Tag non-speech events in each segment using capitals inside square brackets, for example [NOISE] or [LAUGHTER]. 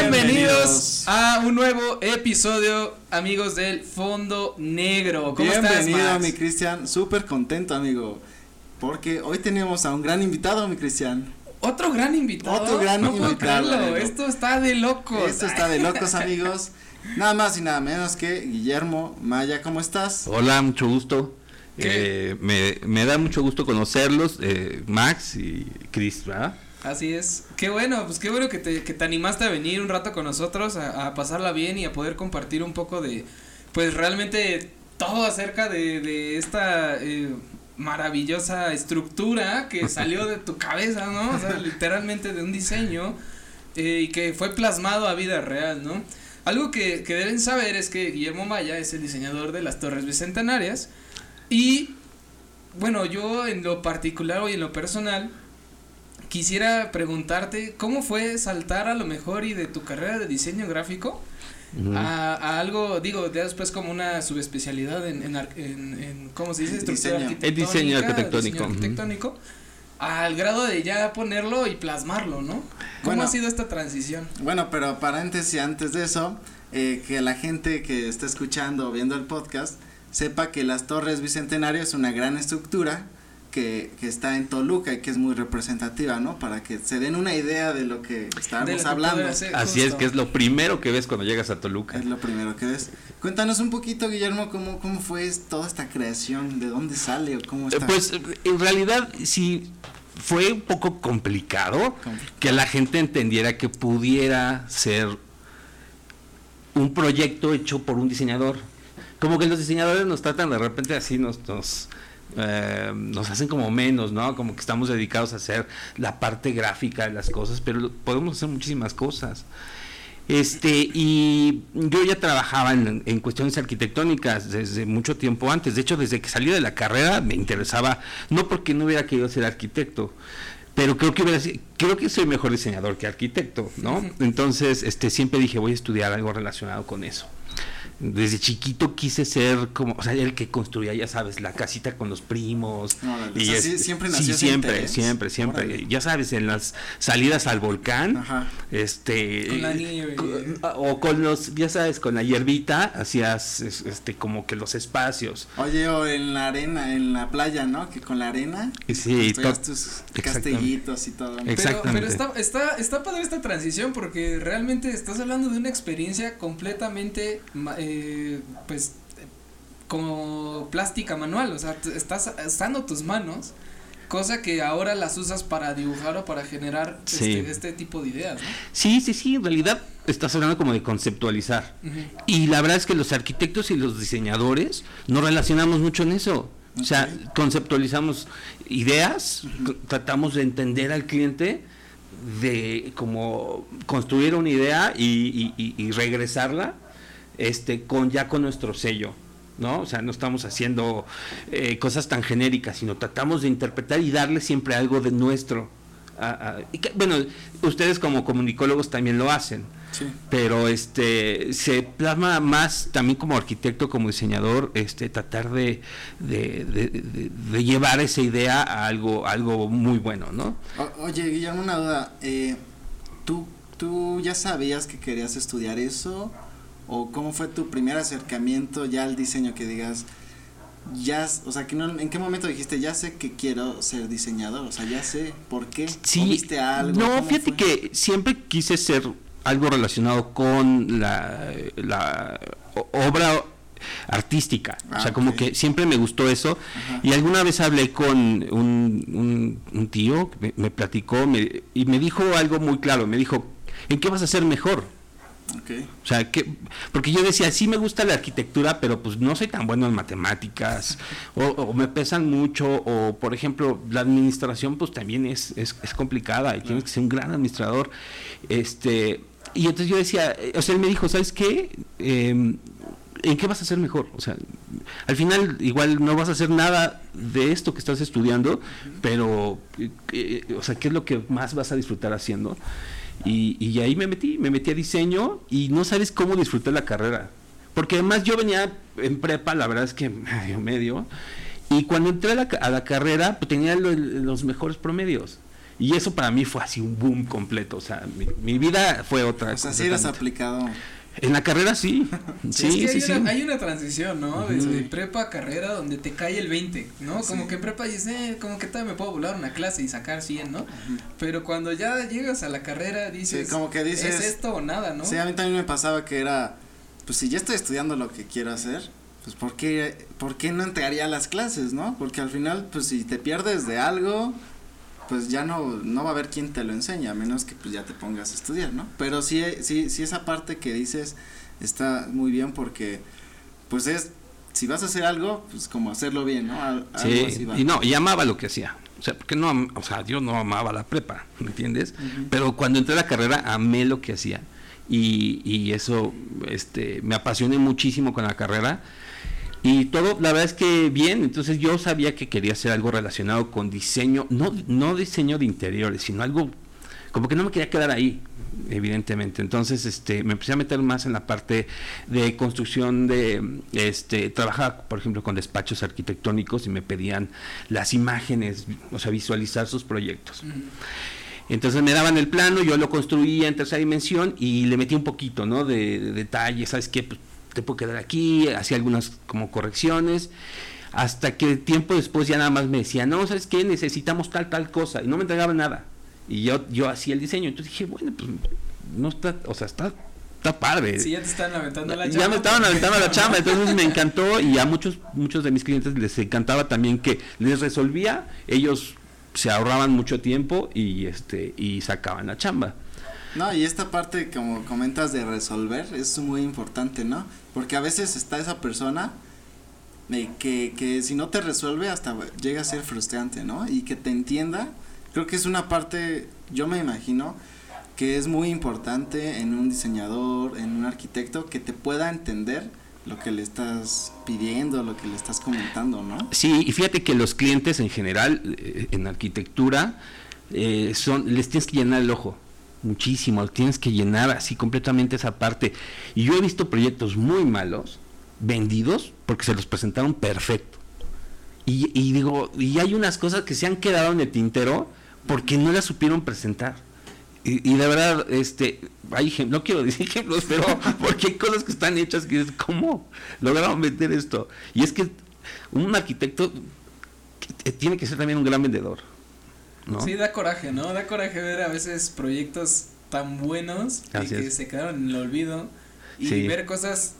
Bienvenidos a un nuevo episodio, amigos del Fondo Negro. ¿Cómo Bienvenido, estás, mi Cristian. Súper contento, amigo. Porque hoy tenemos a un gran invitado, mi Cristian. Otro gran invitado. Otro gran no puedo invitado, creerlo. Esto está de locos. Esto está de locos, [LAUGHS] amigos. Nada más y nada menos que Guillermo Maya. ¿Cómo estás? Hola, mucho gusto. Eh, me, me da mucho gusto conocerlos, eh, Max y Chris, ¿verdad? Así es. Qué bueno, pues qué bueno que te, que te animaste a venir un rato con nosotros, a, a pasarla bien y a poder compartir un poco de, pues realmente todo acerca de, de esta eh, maravillosa estructura que [LAUGHS] salió de tu cabeza, ¿no? O sea, literalmente de un diseño eh, y que fue plasmado a vida real, ¿no? Algo que, que deben saber es que Guillermo Maya es el diseñador de las Torres Bicentenarias y, bueno, yo en lo particular o en lo personal, quisiera preguntarte cómo fue saltar a lo mejor y de tu carrera de diseño gráfico a, a algo, digo, después como una subespecialidad en, en, ar- en, en, ¿cómo se dice? Estructura Diseño. El diseño arquitectónico, diseño arquitectónico, al grado de ya ponerlo y plasmarlo, ¿no? ¿Cómo Bueno. ha sido esta transición? Bueno, pero paréntesis antes de eso, eh, que la gente que está escuchando o viendo el podcast sepa que las Torres Bicentenario es una gran estructura que, que está en Toluca y que es muy representativa, ¿no? Para que se den una idea de lo que estábamos hablando. Así es, que es lo primero que ves cuando llegas a Toluca. Es lo primero que ves. Cuéntanos un poquito, Guillermo, cómo, cómo fue toda esta creación, de dónde sale o cómo Eh, está. Pues en realidad sí fue un poco complicado Complicado. que la gente entendiera que pudiera ser un proyecto hecho por un diseñador. Como que los diseñadores nos tratan de repente así, nos, nos, eh, nos hacen como menos, ¿no? Como que estamos dedicados a hacer la parte gráfica de las cosas, pero podemos hacer muchísimas cosas. Este, y yo ya trabajaba en, en cuestiones arquitectónicas desde mucho tiempo antes. De hecho, desde que salí de la carrera me interesaba, no porque no hubiera querido ser arquitecto, pero creo que hubiera, creo que soy mejor diseñador que arquitecto, ¿no? Entonces, este, siempre dije, voy a estudiar algo relacionado con eso. Desde chiquito quise ser como, o sea, el que construía, ya sabes, la casita con los primos. Órale, o sea, sí, siempre sí, nació ese siempre, interés. siempre, siempre. Órale. Ya sabes, en las salidas al volcán, Ajá. este Con la nieve. con- o con los ya sabes con la hierbita hacías es- este como que los espacios Oye, o en la arena, en la playa, ¿no? Que con la arena Y sí tus exactamente. castellitos y todo. ¿no? Ex- Pero, pero Exactamente. está, está, está padre esta transición porque realmente estás hablando de una experiencia completamente, ma- eh, pues, como plástica manual, o sea, estás usando tus manos, cosa que ahora las usas para dibujar o para generar Sí. este, este tipo de ideas, ¿no? sí sí sí en realidad estás hablando como de conceptualizar. Y la verdad es que los arquitectos y los diseñadores nos relacionamos mucho en eso. O sea conceptualizamos ideas tratamos de entender al cliente de como construir una idea y, y- y- y regresarla este con ya con nuestro sello no o sea no estamos haciendo eh, cosas tan genéricas sino tratamos de interpretar y darle siempre algo de nuestro a- a- y que- bueno ustedes como comunicólogos también lo hacen Sí. pero este se plasma más también como arquitecto como diseñador este tratar de, de, de- de- de llevar esa idea a algo algo muy bueno no O- oye, Guillermo, una duda. Eh, ¿tú, ¿Tú ya sabías que querías estudiar eso? ¿O cómo fue tu primer acercamiento ya al diseño que digas, ya, o sea, que no, ¿en qué momento dijiste, ya sé que quiero ser diseñador? O sea, ya sé por qué. ¿O viste algo? no ¿Cómo fíjate fue? que siempre quise ser algo relacionado con la, obra artística o Ah, sea como ok. que siempre me gustó eso Ajá. y alguna vez hablé con un, un, un tío que me, me platicó me- y me dijo algo muy claro me dijo ¿en qué vas a ser mejor? Ok. O sea, que, porque yo decía, sí me gusta la arquitectura, pero pues no soy tan bueno en matemáticas, o, o me pesan mucho, o por ejemplo, la administración pues también es, es, es complicada y tienes que ser un gran administrador. Este, y entonces yo decía, eh, o sea, él me dijo, ¿sabes qué? Em, ¿En qué vas a ser mejor? O sea, al final igual no vas a hacer nada de esto que estás estudiando, pero, eh, eh, o sea, ¿qué es lo que más vas a disfrutar haciendo? Y, y ahí me metí, me metí a diseño y no sabes cómo disfruté la carrera. Porque además yo venía en prepa, la verdad es que [LAUGHS] medio, medio. Y cuando entré a la, ca- a la carrera, pues tenía lo- los mejores promedios. Y eso para mí fue así un boom completo. O sea, mi, mi vida fue otra. O sea, sí eras aplicado. En la carrera sí. [LAUGHS] Sí, es que sí, hay, sí. Una, hay una transición, ¿no? Prepa a carrera donde te cae el 20, ¿no? Como Sí. que en prepa dices, eh, como que todavía me puedo volar una clase y sacar 100, ¿no? Pero cuando ya llegas a la carrera dices, Sí, como que dices- es esto o nada, ¿no? Sí, a mí también me pasaba que era, pues si ya estoy estudiando lo que quiero hacer, pues ¿por qué, por qué no entraría a las clases, no? Porque al final, pues si te pierdes de algo, pues ya no, no va a haber quien te lo enseñe, a menos que pues ya te pongas a estudiar, ¿no? Pero sí, sí, sí esa parte que dices está muy bien porque, pues es, si vas a hacer algo, pues como hacerlo bien, ¿no? Al- algo Sí, así va. y no, y amaba lo que hacía. O sea, porque no, o sea, yo no amaba la prepa, ¿me entiendes? Pero cuando entré a la carrera amé lo que hacía. Y, y eso, este, me apasioné muchísimo con la carrera. Y todo, la verdad es que bien, entonces yo sabía que quería hacer algo relacionado con diseño, no, no diseño de interiores, sino algo, como que no me quería quedar ahí, evidentemente. Entonces, este, me empecé a meter más en la parte de construcción de, este, trabajaba, por ejemplo, con despachos arquitectónicos y me pedían las imágenes, o sea, visualizar sus proyectos. Entonces me daban el plano, yo lo construía en tercera dimensión y le metí un poquito, ¿no? De, de detalle, ¿sabes qué? Pues, te puedo quedar aquí, hacía algunas como correcciones, hasta que tiempo después ya nada más me decía, no, ¿sabes qué? Necesitamos tal, tal cosa, y no me entregaban nada. Y yo, yo hacía el diseño, entonces dije, bueno, pues no está, o sea, está, está padre. Sí, ya te están aventando la Ya chamba. me estaban aventando la chamba, entonces me encantó y a muchos muchos de mis clientes les encantaba también que les resolvía, ellos se ahorraban mucho tiempo y este y sacaban la chamba. No, y esta parte, como comentas, de resolver es muy importante, ¿no? Porque a veces está esa persona que, que si no te resuelve hasta llega a ser frustrante, ¿no? Y que te entienda, creo que es una parte, yo me imagino, que es muy importante en un diseñador, en un arquitecto, que te pueda entender lo que le estás pidiendo, lo que le estás comentando, ¿no? Sí, y fíjate que los clientes en general eh, en arquitectura eh, son les tienes que llenar el ojo muchísimo, tienes que llenar así completamente esa parte. Y yo he visto proyectos muy malos vendidos porque se los presentaron perfecto. Y, y digo, y hay unas cosas que se han quedado en el tintero porque no las supieron presentar. Y, y de verdad, este, hay no quiero decir ejemplos, pero [LAUGHS] porque hay cosas que están hechas que dices, ¿cómo lograron vender esto? Y es que un arquitecto que- tiene que ser también un gran vendedor. ¿No? Sí, da coraje, ¿no? Da coraje ver a veces proyectos tan buenos y que se quedaron en el olvido y Sí. ver cosas,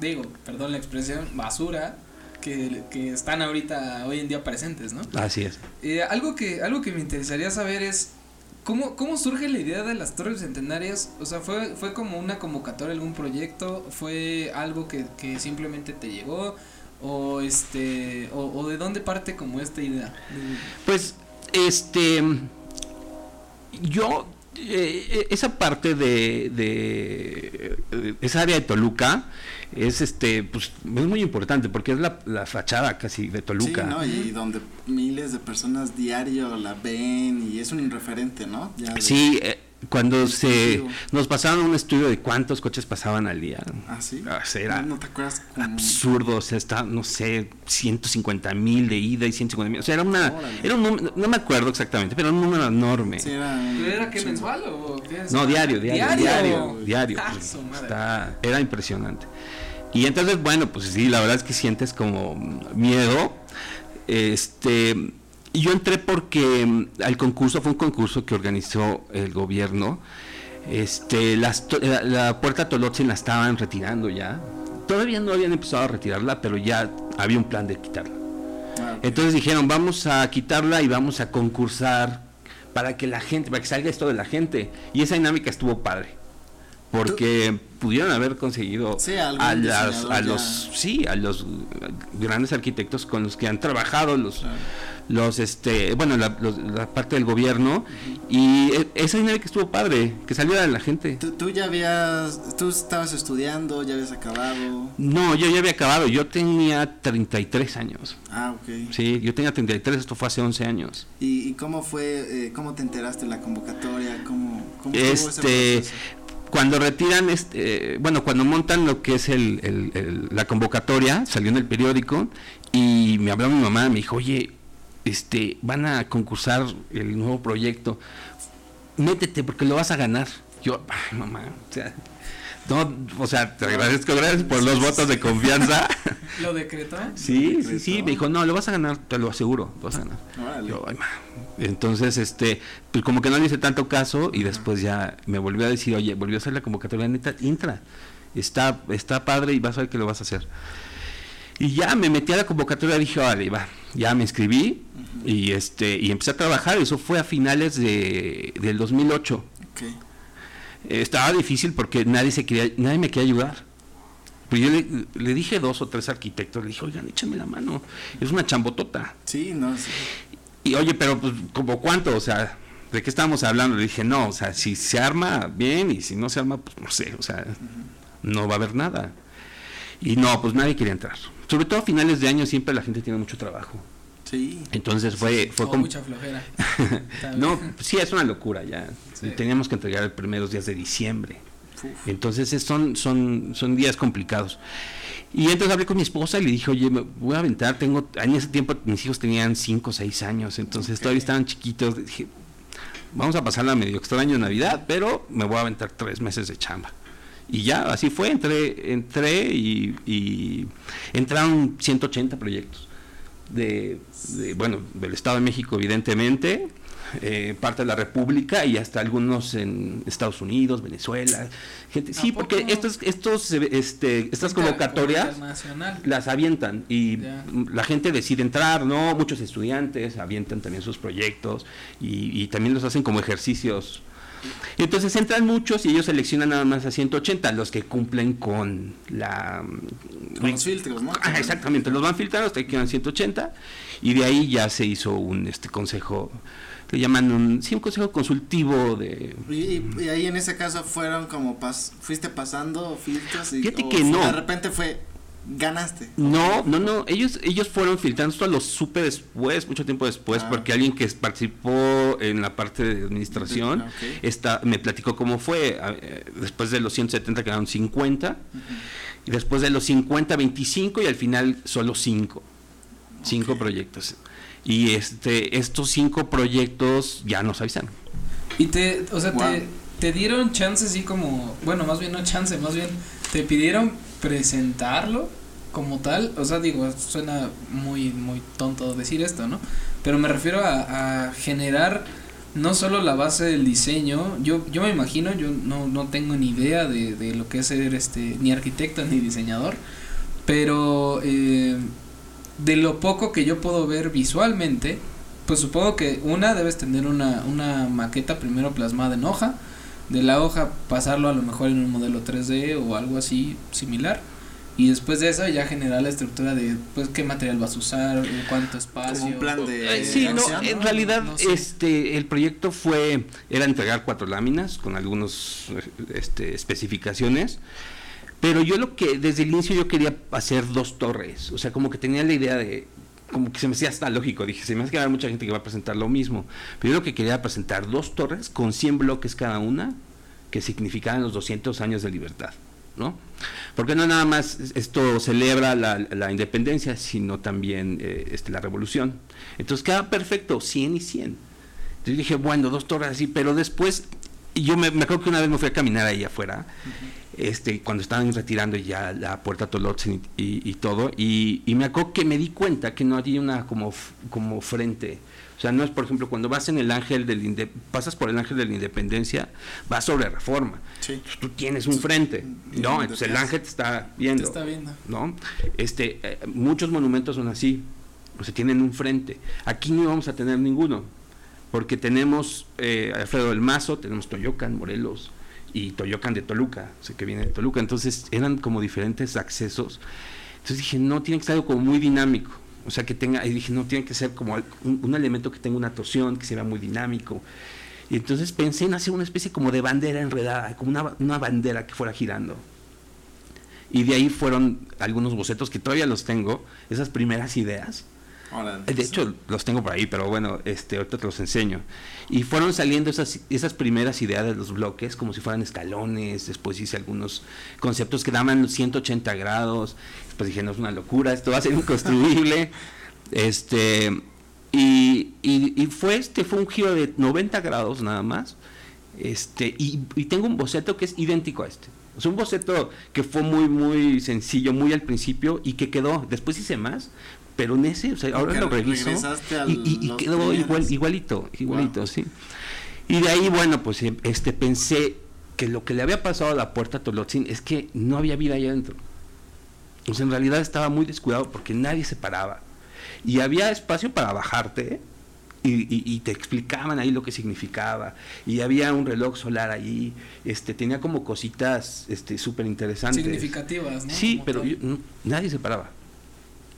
digo, perdón la expresión, basura que, que están ahorita hoy en día presentes, ¿no? Así es. Eh, algo que algo que me interesaría saber es cómo cómo surge la idea de las torres centenarias, o sea, fue fue como una convocatoria algún proyecto, fue algo que, que simplemente te llegó o este o, o de dónde parte como esta idea. Pues, este, yo, eh, esa parte de, de, eh, esa área de Toluca es, este, pues, es muy importante porque es la, la fachada casi de Toluca. Sí, ¿no? Y donde miles de personas diario la ven y es un referente, ¿no? Ya de- Sí, eh, cuando se nos pasaron un estudio de cuántos coches pasaban al día. Ah, sí. Ah, era No, no te acuerdas absurdo, o sea, está, no sé, 150 mil de ida y 150 mil, o sea, era una, Órale. era un número, no me acuerdo exactamente, pero era un número enorme. Sí, era, un ¿Pero era qué mensual o qué es? No, diario, diario, diario, diario. Ah. Está- era impresionante. Y entonces, bueno, pues sí, la verdad es que sientes como miedo. Este, y yo entré porque mm, al concurso, fue un concurso que organizó el gobierno. Este, las la, la puerta Tolotzin la estaban retirando ya. Todavía no habían empezado a retirarla, pero ya había un plan de quitarla. Ah. Entonces dijeron, vamos a quitarla y vamos a concursar para que la gente, para que salga esto de la gente. Y esa dinámica estuvo padre. Porque pudieron haber conseguido Sí, a, las- a los sí a los grandes arquitectos con los que han trabajado los Claro. Los este bueno la, los- la parte del gobierno y e- esa dinámica estuvo padre que saliera de la gente ¿Tú, tú ya habías, tú estabas estudiando, ya habías acabado. no yo ya había acabado yo tenía 33 años Ah, ok. sí yo tenía 33 esto fue hace 11 años ¿Y, y cómo fue, eh, cómo te enteraste de la convocatoria? ¿Cómo, cómo este cuando retiran este bueno cuando montan lo que es el, el- el- la convocatoria salió en el periódico y me habló mi mamá me dijo oye este, van a concursar el nuevo proyecto, métete porque lo vas a ganar. Yo, ay, mamá, o sea, no, o sea, te agradezco, gracias por los votos de confianza. [LAUGHS] ¿Lo decretó? Sí, sí, sí, me dijo, no, lo vas a ganar, te lo aseguro, lo vas a ganar. Órale. Yo, ay. Entonces, este, pues como que no le hice tanto caso y después ya me volvió a decir, oye, volvió a hacer la convocatoria neta, entra, está, está padre y vas a ver que lo vas a hacer. Y ya me metí a la convocatoria, dije, vale, va, ya me inscribí y este, y empecé a trabajar, eso fue a finales de, del 2008. Ok. Eh, estaba difícil porque nadie se quería, nadie me quería ayudar. Pues yo le, le dije dos o tres arquitectos, le dije, oigan, échame la mano, es una chambotota. Sí, no, sí. Y oye, pero pues, ¿como cuánto? O sea, ¿de qué estábamos hablando? Le dije, no, o sea, si se arma, bien, y si no se arma, pues no sé, o sea, no va a haber nada. Y no, pues nadie quería entrar. Sobre todo a finales de año siempre la gente tiene mucho trabajo. Sí. Entonces fue, fue como... mucha flojera. [LAUGHS] No, sí, es una locura ya. Sí. Teníamos que entregar los primeros días de diciembre. Uf. Entonces es- son, son, son días complicados. Y entonces hablé con mi esposa y le dije, oye, me voy a aventar, tengo, en ese tiempo mis hijos tenían 5 o 6 años, entonces todavía estaban chiquitos. Dije, vamos a pasarla medio extraño en Navidad, pero me voy a aventar tres meses de chamba. Y ya, así fue, entré, entré y, y entraron 180 proyectos. De, de, bueno, del Estado de México, evidentemente, eh, parte de la República y hasta algunos en Estados Unidos, Venezuela. Gente, sí, ¿A porque estos, estos, este, estas convocatorias las avientan y Ya. la gente decide entrar, ¿no? Muchos estudiantes avientan también sus proyectos y, y también los hacen como ejercicios. Entonces entran muchos y ellos seleccionan nada más a 180, los que cumplen con la... Con los filtros, ¿no? Ah, exactamente, los van filtrando hasta que quedan 180 y de ahí ya se hizo un este consejo, le llaman un, sí, un consejo consultivo de... Y, y ahí en ese caso fueron como pas, fuiste pasando filtros y Fíjate que no. de repente fue ganaste. No, no, no, ellos, ellos fueron filtrando, esto lo supe después, mucho tiempo después, Ah. porque alguien que participó en la parte de administración Ok. está, me platicó cómo fue, eh, después de los 170 quedaron 50, y después de los 50, 25 y al final solo 5, 5 Ok. proyectos. Y este, estos 5 proyectos ya nos avisaron. Y te, o sea, Wow. te, te dieron chance así como, bueno, más bien no chance, más bien te pidieron presentarlo como tal, o sea, digo, suena muy, muy tonto decir esto, ¿no? Pero me refiero a, generar no solo la base del diseño, yo, yo me imagino, yo no, no tengo ni idea de, de lo que es ser este, ni arquitecto ni diseñador, pero eh, de lo poco que yo puedo ver visualmente, pues supongo que una debes tener una, una maqueta primero plasmada en hoja, de la hoja pasarlo a lo mejor en un modelo 3D o algo así similar. Y después de eso ya generar la estructura de pues qué material vas a usar, en cuánto espacio. Como un plan de sí, no, en ¿no? realidad No sé. este el proyecto fue era entregar cuatro láminas con algunos este, especificaciones, pero yo lo que desde el inicio yo quería hacer dos torres, o sea, como que tenía la idea de como que se me hacía hasta lógico, dije, se me hace que habrá mucha gente que va a presentar lo mismo, pero yo lo que quería era presentar dos torres con 100 bloques cada una que significaban los 200 años de libertad, ¿no? Porque no nada más esto celebra la, la independencia, sino también eh, este, la revolución. Entonces queda perfecto, 100 y 100. Entonces dije, bueno, dos torres así, pero después, yo me, me acuerdo que una vez me fui a caminar ahí afuera, este, cuando estaban retirando ya la puerta Tolotzin y, y, y todo, y, y me acuerdo que me di cuenta que no había una como, como frente. O sea, no es, por ejemplo, cuando vas en el ángel del Inde- pasas por el ángel de la independencia, vas sobre reforma. Sí. Tú tienes un frente, ¿no? Entonces el ángel te está viendo. Te está viendo. ¿no? Este, eh, muchos monumentos son así, o sea, tienen un frente. Aquí no vamos a tener ninguno, porque tenemos eh, Alfredo del Mazo, tenemos Toyocan, Morelos y Toyocan de Toluca, sé que viene de Toluca, entonces eran como diferentes accesos. Entonces dije, no, tiene que ser algo como muy dinámico. O sea, que tenga, y dije, no, tiene que ser como un, un elemento que tenga una torsión, que se vea muy dinámico. Y entonces pensé en hacer una especie como de bandera enredada, como una, una bandera que fuera girando. Y de ahí fueron algunos bocetos que todavía los tengo, esas primeras ideas. Órale. De hecho, los tengo por ahí, pero bueno, este, ahorita te los enseño. Y fueron saliendo esas, esas primeras ideas de los bloques como si fueran escalones. Después hice algunos conceptos que daban 180 grados. Después dije, no es una locura, esto va a ser inconstruible. [LAUGHS] este, Y, y, y fue este, fue un giro de 90 grados nada más. Este, y, y tengo un boceto que es idéntico a este. Es un boceto que fue muy, muy sencillo, muy al principio y que quedó. Después hice más, pero en ese, o sea, ahora Porque lo reviso y, y- y los quedó primeros. igual, igualito, igualito, Wow. sí. Y de ahí, bueno, pues em, este pensé que lo que le había pasado a la puerta a Tolotzin es que no había vida allá adentro. O sea, en realidad estaba muy descuidado porque nadie se paraba. Y había espacio para bajarte y, y- y te explicaban ahí lo que significaba. Y había un reloj solar ahí, este, tenía como cositas este, súper interesantes. Significativas, ¿no? Sí, Como pero yo- no, nadie se paraba.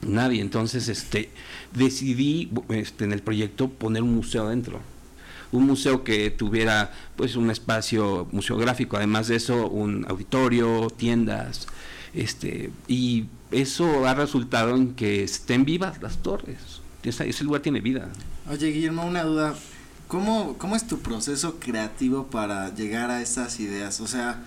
Nadie. Entonces, este, decidí este, en el proyecto poner un museo dentro. Un museo que tuviera pues un espacio museográfico, además de eso, un auditorio, tiendas, este, y eso ha resultado en que estén vivas las torres. Esa- ese lugar tiene vida. Oye, Guillermo, una duda. ¿Cómo, ¿Cómo es tu proceso creativo para llegar a esas ideas? O sea,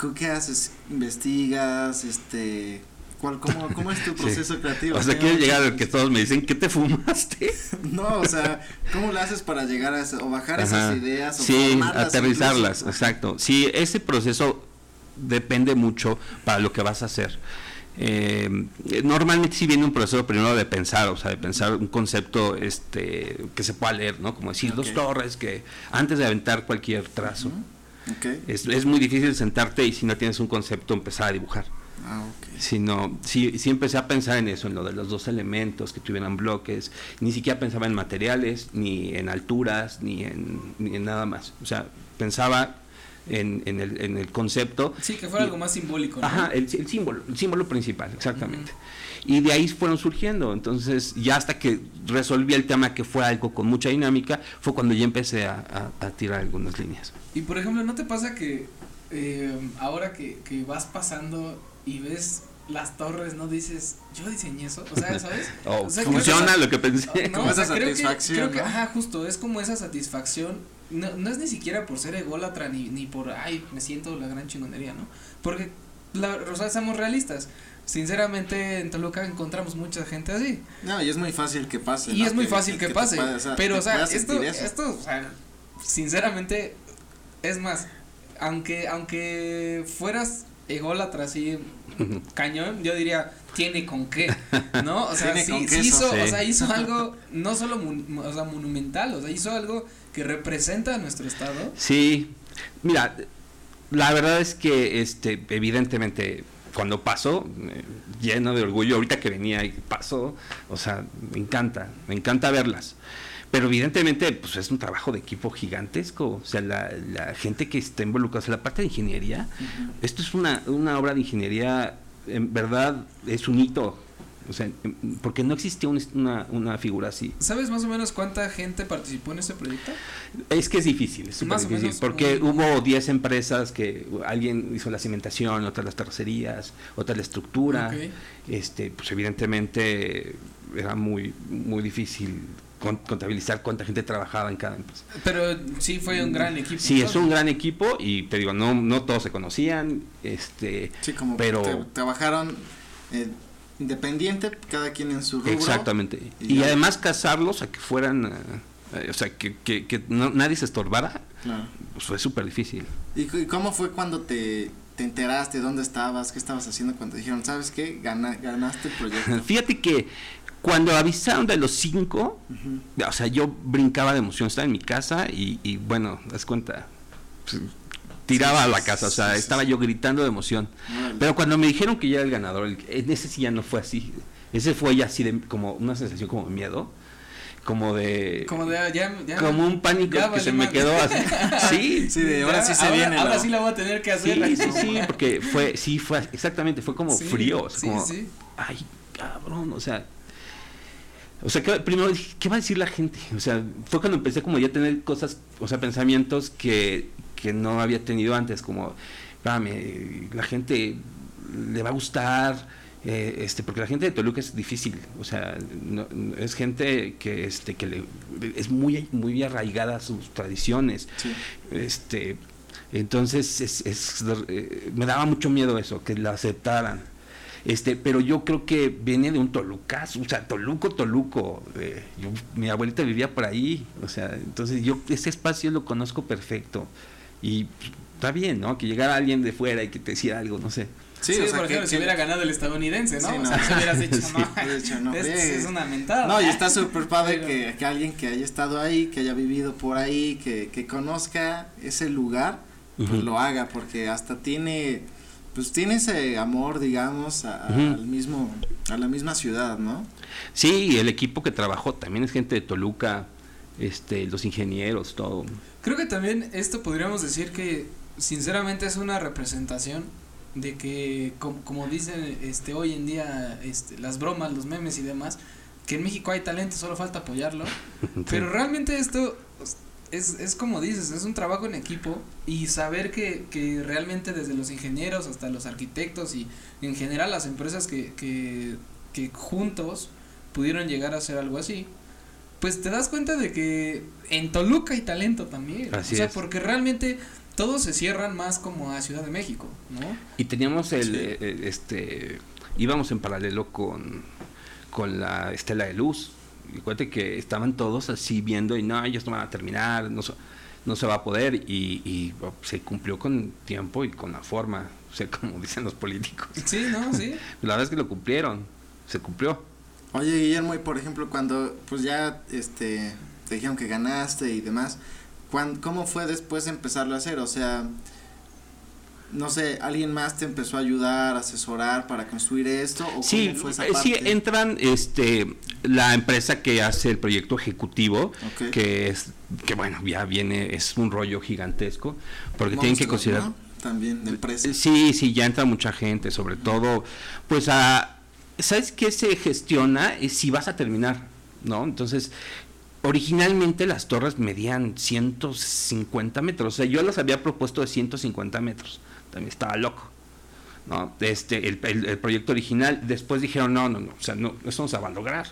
¿qué- ¿qué haces? ¿Investigas? Este, ¿cuál, cómo, ¿Cómo es tu [LAUGHS] Sí. proceso creativo? O sea, quiero muchas llegar al que todos me dicen, ¿qué te fumaste? [LAUGHS] No, o sea, ¿cómo lo haces para llegar a eso? O bajar esas ideas o sí, aterrizarlas, incluso? exacto. Sí, ese proceso depende mucho para lo que vas a hacer. Eh, normalmente sí viene un proceso primero de pensar, o sea, de pensar un concepto este que se pueda leer, ¿no? Como decir dos Ok. torres que antes de aventar cualquier trazo. Es, es muy difícil sentarte y si no tienes un concepto empezar a dibujar. Ah, ok. Sino, sí, sí empecé a pensar en eso, en lo de los dos elementos que tuvieran bloques. Ni siquiera pensaba en materiales, ni en alturas, ni en, ni en nada más. O sea, pensaba en, en, el, en el concepto. Sí, que fuera Y- algo más simbólico, ¿no? Ajá, el, el símbolo, el símbolo principal, exactamente. Y de ahí fueron surgiendo. Entonces, ya hasta que resolví el tema que fue algo con mucha dinámica, fue cuando ya empecé a, a- a tirar algunas líneas. Y por ejemplo, ¿no te pasa que eh, ahora que, que vas pasando y ves las torres, no dices, yo diseñé eso? O sea, ¿sabes? [LAUGHS] Oh, O sea, creo que funciona lo que pensé. [LAUGHS] No, Como o sea, esa creo que- satisfacción, creo que, ajá, justo, es como esa satisfacción. No, no es ni siquiera por ser ególatra ni, ni por, ay, me siento la gran chingonería, ¿no? Porque, la, o sea, seamos realistas. Sinceramente, en Toluca encontramos mucha gente así. No, y es muy fácil que pase. Y ¿no? es muy fácil que, pase. pueda- o sea, pero, o sea, esto, esto, o sea, sinceramente, es más, aunque, aunque fueras ególatra así, cañón, yo diría, tiene con qué, ¿no? O sea, sí, hizo, o sea, hizo algo, no solo mon- o sea, monumental, o sea, hizo algo que representa a nuestro estado. Sí, mira, la verdad es que este, evidentemente cuando pasó, eh, lleno de orgullo, ahorita que venía y pasó, o sea, me encanta, me encanta verlas. Pero evidentemente, pues es un trabajo de equipo gigantesco. O sea, la, la gente que está involucrada, o sea, la parte de ingeniería, esto es una, una obra de ingeniería, en verdad, es un hito. O sea, em, porque no existía un- una, una figura así. ¿Sabes más o menos cuánta gente participó en ese proyecto? Es que es difícil, es súper difícil, porque un- hubo 10 empresas que alguien hizo la cimentación, otras las terracerías, otra la estructura. Este, pues evidentemente era muy muy difícil contabilizar cuánta gente trabajaba en cada empresa. Pero sí fue un gran equipo. Sí, es un gran equipo y te digo, no no todos se conocían, este Sí, como pero- te- trabajaron eh, independiente, cada quien en su rubro. exactamente. Y Y, ya. además casarlos a que fueran eh, o sea, que, que, que no- nadie se estorbara, Claro. pues fue súper difícil. ¿Y, y cómo fue cuando te, te enteraste? ¿Dónde estabas? ¿Qué estabas haciendo cuando dijeron, sabes qué? Gana, ganaste el proyecto. [LAUGHS] Fíjate que cuando avisaron de los cinco, o sea, yo brincaba de emoción, estaba en mi casa y, y bueno, das cuenta, pues, tiraba a la casa, o sea, estaba yo gritando de emoción. Pero cuando me dijeron que ya era el ganador, el- ese sí ya no fue así. Ese fue ya así de como una sensación como de miedo, como de Como de ah, ya, ya. como un pánico ya que se me quedó así. [LAUGHS] Sí, Sí, de ahora sí se ahora, viene. Ahora ¿no? sí la voy a tener que hacer. Sí, sí, [LAUGHS] sí, porque fue, sí, fue, exactamente, fue como Sí, frío, o sea, sí, como, sí. ay, cabrón, o sea, o sea, que, primero dije, ¿qué va a decir la gente? O sea, fue cuando empecé como ya a tener cosas, o sea, pensamientos que, que no había tenido antes, como, espérame, la gente le va a gustar, eh, este, porque la gente de Toluca es difícil, o sea, no- no- es gente que, este, que le, es muy, muy arraigada a sus tradiciones, Sí. este entonces es, es, eh, me daba mucho miedo eso que la aceptaran Este, pero yo creo que viene de un Toluca, o sea, Toluco, Toluco. eh, yo- mi abuelita vivía por ahí, o sea, entonces yo ese espacio lo conozco perfecto. Y está bien, ¿no? Que llegara alguien de fuera y que te decía algo, no sé. Sí, o sea, por que- ejemplo, si hubiera ganado el estadounidense, ¿no? Sí, O no. sea, si hubieras dicho, [LAUGHS] Sí. no, es una mentada. No, y está súper padre Pero- que, que alguien que haya estado ahí, que haya vivido por ahí, que, que conozca ese lugar, pues lo haga, porque hasta tiene, pues tiene ese amor, digamos, a- al mismo, a la misma ciudad, ¿no? Sí, y el equipo que trabajó también es gente de Toluca, este, los ingenieros, todo. Creo que también esto podríamos decir que sinceramente es una representación de que como, como dicen este hoy en día este las bromas, los memes y demás, que en México hay talento, solo falta apoyarlo. [LAUGHS] Pero realmente esto es, es como dices, es un trabajo en equipo y saber que, que realmente desde los ingenieros hasta los arquitectos y en general las empresas que, que, que juntos pudieron llegar a hacer algo así, pues te das cuenta de que en Toluca hay talento también. Así o sea, es. porque realmente todos se cierran más como a Ciudad de México, ¿no? Y teníamos el, Sí. eh, eh, este, íbamos en paralelo con, con la estela de luz. Y cuente que estaban todos así viendo y no, ellos no van a terminar, no, se- no se va a poder. Y, y, oh, se cumplió con tiempo y con la forma, o sea, [LAUGHS] como dicen los políticos. Sí, ¿no? Sí. [LAUGHS] La verdad es que lo cumplieron, se cumplió. Oye, Guillermo, y por ejemplo, cuando pues ya este te dijeron que ganaste y demás, cuan- ¿cómo fue después empezarlo a hacer? O sea, no sé, ¿alguien más te empezó a ayudar, a asesorar para construir esto? ¿O Sí, cómo fue esa eh, sí, entran este, la empresa que hace el proyecto ejecutivo, que es, que bueno, ya viene, es un rollo gigantesco, porque tienen que considerar... ¿no? También de empresa. Sí, sí, ya entra mucha gente, sobre todo, pues a, ¿sabes qué se gestiona? Es si vas a terminar, ¿no? Entonces, originalmente las torres medían 150 metros, o sea, yo las había propuesto de 150 metros, también estaba loco. ¿no? Este, el, el- el proyecto original, después dijeron, no, no, no, o sea, no, eso no se va a lograr.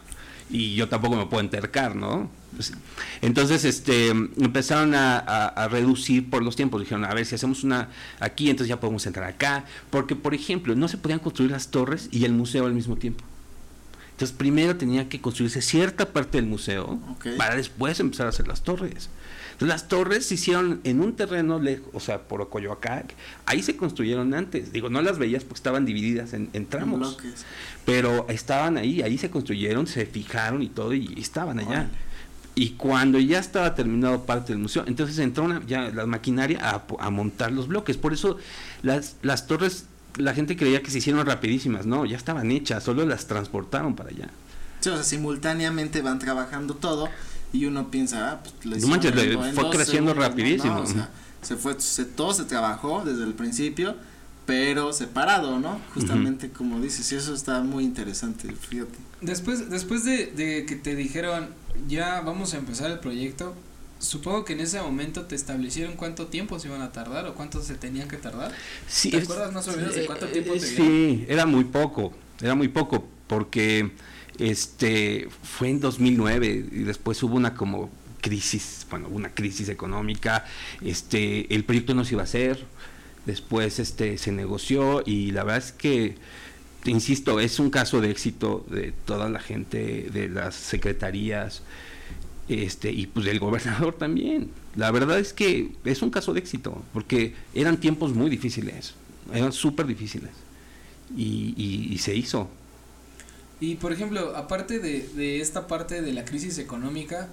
Y yo tampoco me puedo entercar, ¿no? Pues, entonces, este, empezaron a, a- a reducir por los tiempos. Dijeron, a ver, si hacemos una aquí, entonces ya podemos entrar acá. Porque, por ejemplo, no se podían construir las torres y el museo al mismo tiempo. Entonces, primero tenía que construirse cierta parte del museo para después empezar a hacer las torres. Las torres se hicieron en un terreno lejos, o sea, por Ocoyoacac. Ahí se construyeron antes. Digo, no las veías porque estaban divididas en, en tramos. Pero estaban ahí, ahí se construyeron, se fijaron y todo, y estaban allá. Y cuando ya estaba terminado parte del museo, entonces entró una, ya la maquinaria a, a montar los bloques. Por eso las, las torres, la gente creía que se hicieron rapidísimas. No, ya estaban hechas, solo las transportaron para allá. Sí, o sea, simultáneamente van trabajando todo y uno piensa, ah, pues No manches, le fue dos creciendo rapidísimo. No, o sea, se fue, se, todo se trabajó desde el principio, pero separado, ¿no? Justamente como dices, y eso está muy interesante, fíjate. Después, después de, de que te dijeron, ya vamos a empezar el proyecto, supongo que en ese momento te establecieron cuánto tiempo se iban a tardar o cuánto se tenían que tardar. Sí, ¿Te es- acuerdas más o menos de cuánto eh, tiempo eh, te Sí, era muy poco, era muy poco, porque este fue en 2009 y después hubo una como crisis, bueno, una crisis económica, este, el proyecto no se iba a hacer, después este se negoció y la verdad es que insisto, es un caso de éxito de toda la gente de las secretarías este y pues del gobernador [LAUGHS] también. La verdad es que es un caso de éxito, porque eran tiempos muy difíciles, eran súper difíciles. Y, y- y se hizo. Y por ejemplo, aparte de, de esta parte de la crisis económica,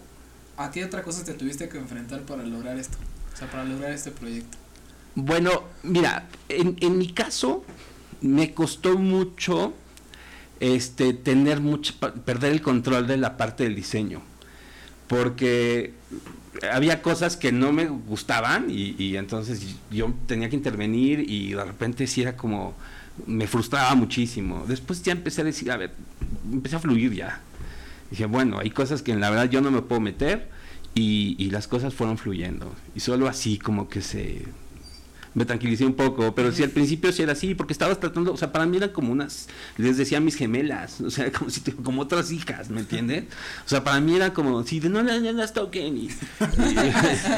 ¿a qué otra cosa te tuviste que enfrentar para lograr esto? O sea, para lograr este proyecto. Bueno, mira, en, en mi caso me costó mucho este tener mucho perder el control de la parte del diseño. Porque había cosas que no me gustaban y, y entonces yo tenía que intervenir y de repente sí era como me frustraba muchísimo. Después ya empecé a decir, a ver, empecé a fluir ya. Dije, bueno, hay cosas que en la verdad yo no me puedo meter y, y las cosas fueron fluyendo. Y solo así como que se me tranquilicé un poco, pero sí al principio sí era así, porque estabas tratando, o sea, para mí eran como unas, les decía mis gemelas, o sea, [LAUGHS] como si te- como otras hijas, ¿me entiendes? O sea, para mí era como, si de no las, no las toquen [LAUGHS] y,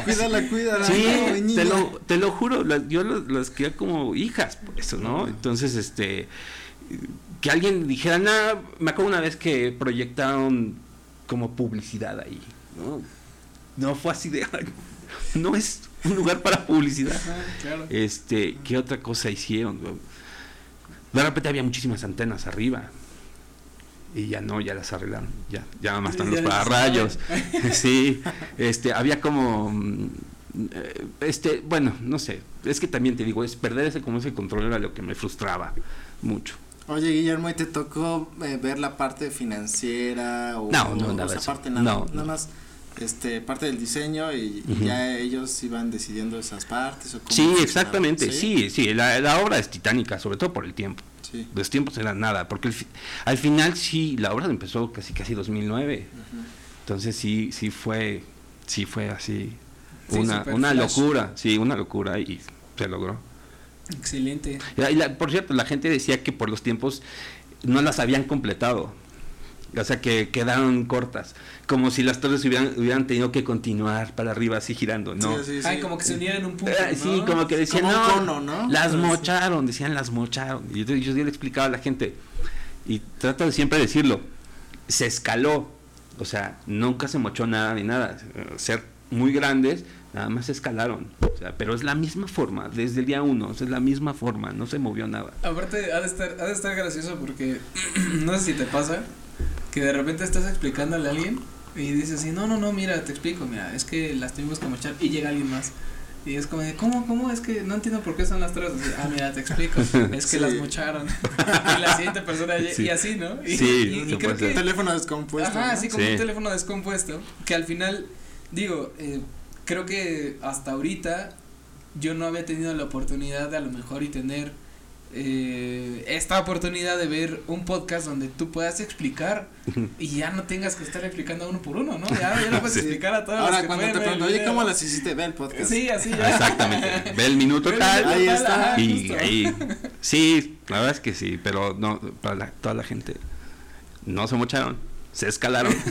Cuídala, cuídala. Sí, no, te lo, te lo juro, las- yo las, las quería como hijas, por eso, ¿no? Entonces, este, que alguien dijera, nada, me acuerdo una vez que proyectaron como publicidad ahí, ¿no? No fue así de, "Ay, no es un lugar para publicidad. Claro. Este, ¿qué otra cosa hicieron? De repente había muchísimas antenas arriba. Y ya no, ya las arreglaron. Ya, ya nada más están los pararrayos. [LAUGHS] Sí, este, había como mm, este, bueno, no sé, es que también te digo, es perder ese como ese control era lo que me frustraba mucho. Oye, Guillermo, ¿y te tocó eh, ver la parte financiera o, No, no, nada esa eso. parte nada, No, nada más este parte del diseño y, ya ellos iban decidiendo esas partes o cómo Sí, exactamente, sí, sí, la, la obra es titánica, sobre todo por el tiempo. Sí. Los tiempos eran nada, porque el fi- al final sí, la obra empezó casi casi 2009. Ujú. Entonces sí, sí fue, sí fue así, Sí, una, una flash. locura, sí, una locura y se logró. Excelente. Y la- y la- por cierto, la gente decía que por los tiempos no las habían completado, o sea que quedaron cortas, como si las torres hubieran, hubieran tenido que continuar para arriba así girando, ¿no? Sí, sí, sí. Ay, como que se unieran en un punto. Eh, ¿no? Sí, como que decían, Como no, cono, ¿no? las Sí. mocharon, decían las mocharon. Y yo, yo le explicaba a la gente, y trato de siempre decirlo, se escaló, o sea, nunca se mochó nada ni nada. Ser muy grandes, nada más escalaron. O sea, pero es la misma forma, desde el día uno, es la misma forma, no se movió nada. Aparte, ha de estar, ha de estar gracioso porque [CLEARS THROAT] no sé si te pasa que de repente estás explicándole a alguien y dices así, no, no, no, mira, te explico, mira, es que las tuvimos que mochar y llega alguien más. Y es como de, ¿cómo, cómo? Es que no entiendo por qué son las tres. Ah, mira, te explico. [LAUGHS] Es que Sí. las mocharon. [LAUGHS] y la siguiente persona, y- Sí. y así, ¿no? Y, Sí, y- y creo que, hacer. Teléfono descompuesto. Ajá, ¿no? así como Sí. un teléfono descompuesto, que al final, digo, eh, creo que hasta ahorita yo no había tenido la oportunidad de a lo mejor y tener eh, esta oportunidad de ver un podcast donde tú puedas explicar y ya no tengas que estar explicando uno por uno, ¿no? Ya, ya lo [LAUGHS] puedes Sí. explicar a todos los Ahora que cuando te pregunto, oye, video". ¿cómo las hiciste? Ve el podcast. Sí, así ya. Exactamente, ve el minuto Ve el tal. minuto Ahí tal, está. ajá, Y justo. ahí, sí, la verdad es que sí, pero no, para la- toda la gente no se mocharon, se escalaron. [LAUGHS]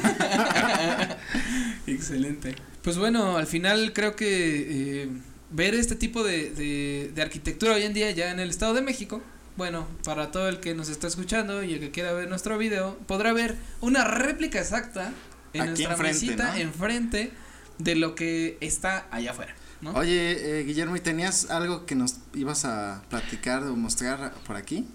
Excelente. Pues bueno, al final creo que eh, ver este tipo de, de, de arquitectura hoy en día ya en el Estado de México, bueno, para todo el que nos está escuchando y el que quiera ver nuestro video, podrá ver una réplica exacta en Aquí nuestra enfrente, mesita ¿no? enfrente de lo que está allá afuera, ¿no? Oye, eh, Guillermo, ¿y tenías algo que nos ibas a platicar o mostrar por aquí?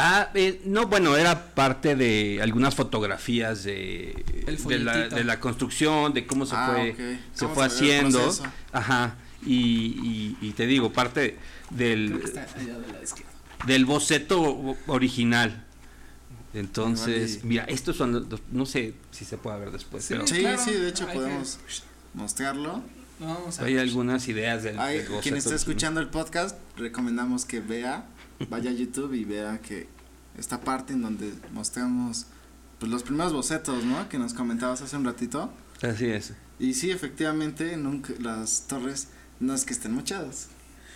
Ah, eh, no, bueno, era parte de algunas fotografías de, de, la, folletito. de la construcción, de cómo se Ah, fue, se ¿Cómo fue haciendo. Ajá. Y, y, y te digo, parte del, de del boceto original. Entonces, mira, estos son, los- no sé si se puede ver después, Sí, pero Sí, claro, sí, de hecho hay que- podemos mostrarlo. Vamos a hay ver. algunas ideas del, Ay, del boceto quien está original. escuchando el podcast, recomendamos que vea, vaya a YouTube y vea que esta parte en donde mostramos pues los primeros bocetos, ¿no? Que nos comentabas hace un ratito. Así es. Y sí, efectivamente, nunca las torres no es que estén mochadas.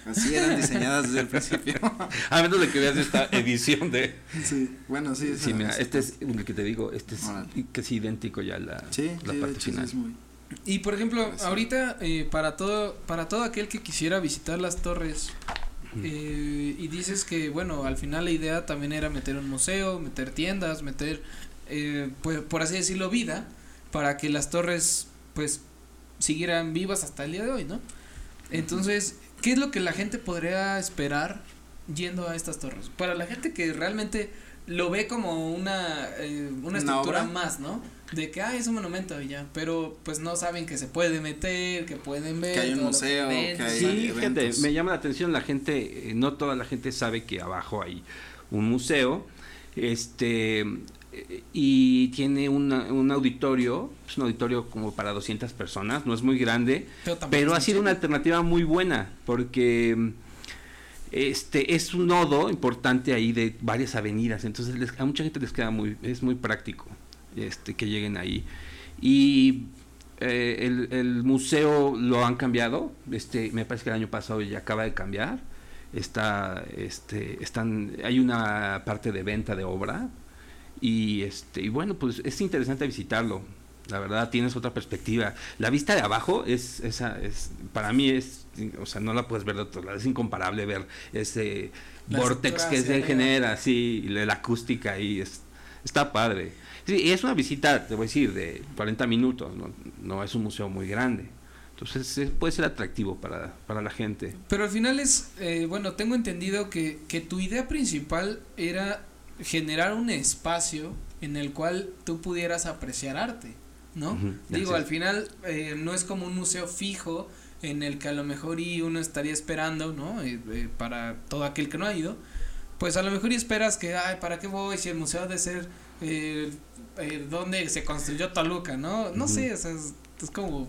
Así eran diseñadas desde el principio. [LAUGHS] A menos de que veas esta edición de... sí, bueno, sí. Sí, mira, este es el que te digo, este es Órale. que es idéntico ya a la, Sí, la sí, parte hecho, sí final. es muy. Y por ejemplo, ahorita eh, para todo para todo aquel que quisiera visitar las torres eh, y dices que bueno, al final la idea también era meter un museo, meter tiendas, meter eh, pues por así decirlo vida para que las torres pues siguieran vivas hasta el día de hoy, ¿no? Entonces, ¿qué es lo que la gente podría esperar yendo a estas torres? Para la gente que realmente lo ve como una, eh, una ¿Una estructura obra? más, ¿no? De que, ah, es un monumento y ya, pero pues no saben que se puede meter, que pueden ver. Que hay un museo, ven. que hay Sí, eventos. fíjate, me llama la atención la gente, eh, no toda la gente sabe que abajo hay un museo, este, eh, y tiene una- un auditorio, es un auditorio como para 200 personas, no es muy grande, Pero, pero ha sido una alternativa muy buena, porque este es un nodo importante ahí de varias avenidas, entonces les- a mucha gente les queda muy, es muy práctico este que lleguen ahí. Y eh, el, el museo lo han cambiado, este, me parece que el año pasado ya acaba de cambiar. Está, este, están, hay una parte de venta de obra y este, y bueno, pues es interesante visitarlo. La verdad, tienes otra perspectiva. La vista de abajo es, esa, es, para mí es, o sea, no la puedes ver de otro lado. Es incomparable ver ese La vortex que se genera, así, y la la acústica ahí, es, está padre. Sí, es una visita, te voy a decir, de 40 minutos, no, no es un museo muy grande. Entonces puede ser atractivo para, para la gente. Pero al final es, eh, bueno, tengo entendido que, que tu idea principal era generar un espacio en el cual tú pudieras apreciar arte, ¿no? Ujú, Digo, así al final eh, no es como un museo fijo en el que a lo mejor y uno estaría esperando, ¿no? Eh, eh, para todo aquel que no ha ido, pues a lo mejor y esperas que, ay, ¿para qué voy si el museo ha de ser eh, eh, donde se construyó Toluca, ¿no? No sé, o sea, es, es como,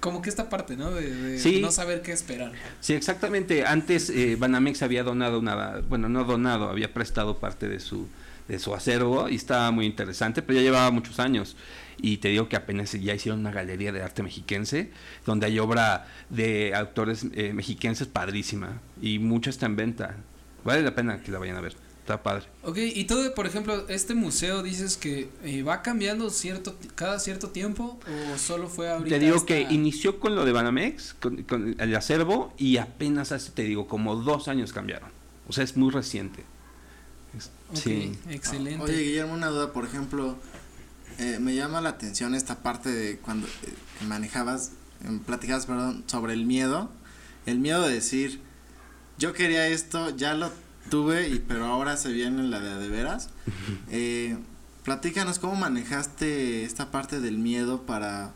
como que esta parte, ¿no? De, de Sí. no saber qué esperar. Sí, exactamente. Antes eh, Banamex había donado una, bueno, no donado, había prestado parte de su de su acervo y estaba muy interesante, pero ya llevaba muchos años. Y te digo que apenas ya hicieron una galería de arte mexiquense, donde hay obra de autores eh, mexiquenses padrísima y mucha está en venta. Vale la pena que la vayan a ver. Está padre. Ok, y todo, por ejemplo, este museo dices que eh, va cambiando cierto cada cierto tiempo o solo fue ahorita. Te digo esta- que inició con lo de Banamex, con, con el acervo, y apenas hace, te digo, como dos años cambiaron. O sea, es muy reciente. Es- Sí. excelente. Oye, Guillermo, una duda, por ejemplo, eh, me llama la atención esta parte de cuando eh, manejabas, em, platicabas, perdón, sobre el miedo, el miedo de decir, yo quería esto, ya lo tuve, y pero ahora se viene la de de veras. Eh, platícanos cómo manejaste esta parte del miedo para,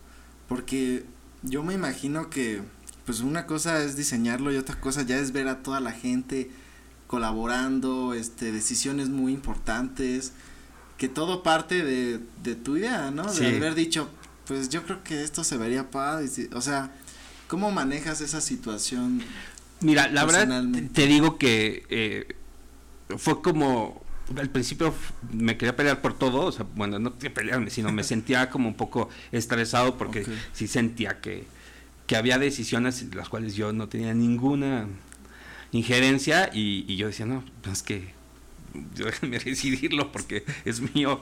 porque yo me imagino que, pues una cosa es diseñarlo y otra cosa ya es ver a toda la gente colaborando, este, decisiones muy importantes, que todo parte de, de tu idea, ¿no? Sí. De haber dicho, pues yo creo que esto se vería padre, o sea, ¿cómo manejas esa situación? Mira, la verdad, te digo que eh, fue como, al principio me quería pelear por todo, o sea, bueno, no quería pelearme, sino me sentía como un poco estresado porque Ok. sí sentía que, que había decisiones en las cuales yo no tenía ninguna injerencia y, y yo decía, no, pues es que [LAUGHS] déjenme decidirlo porque es mío.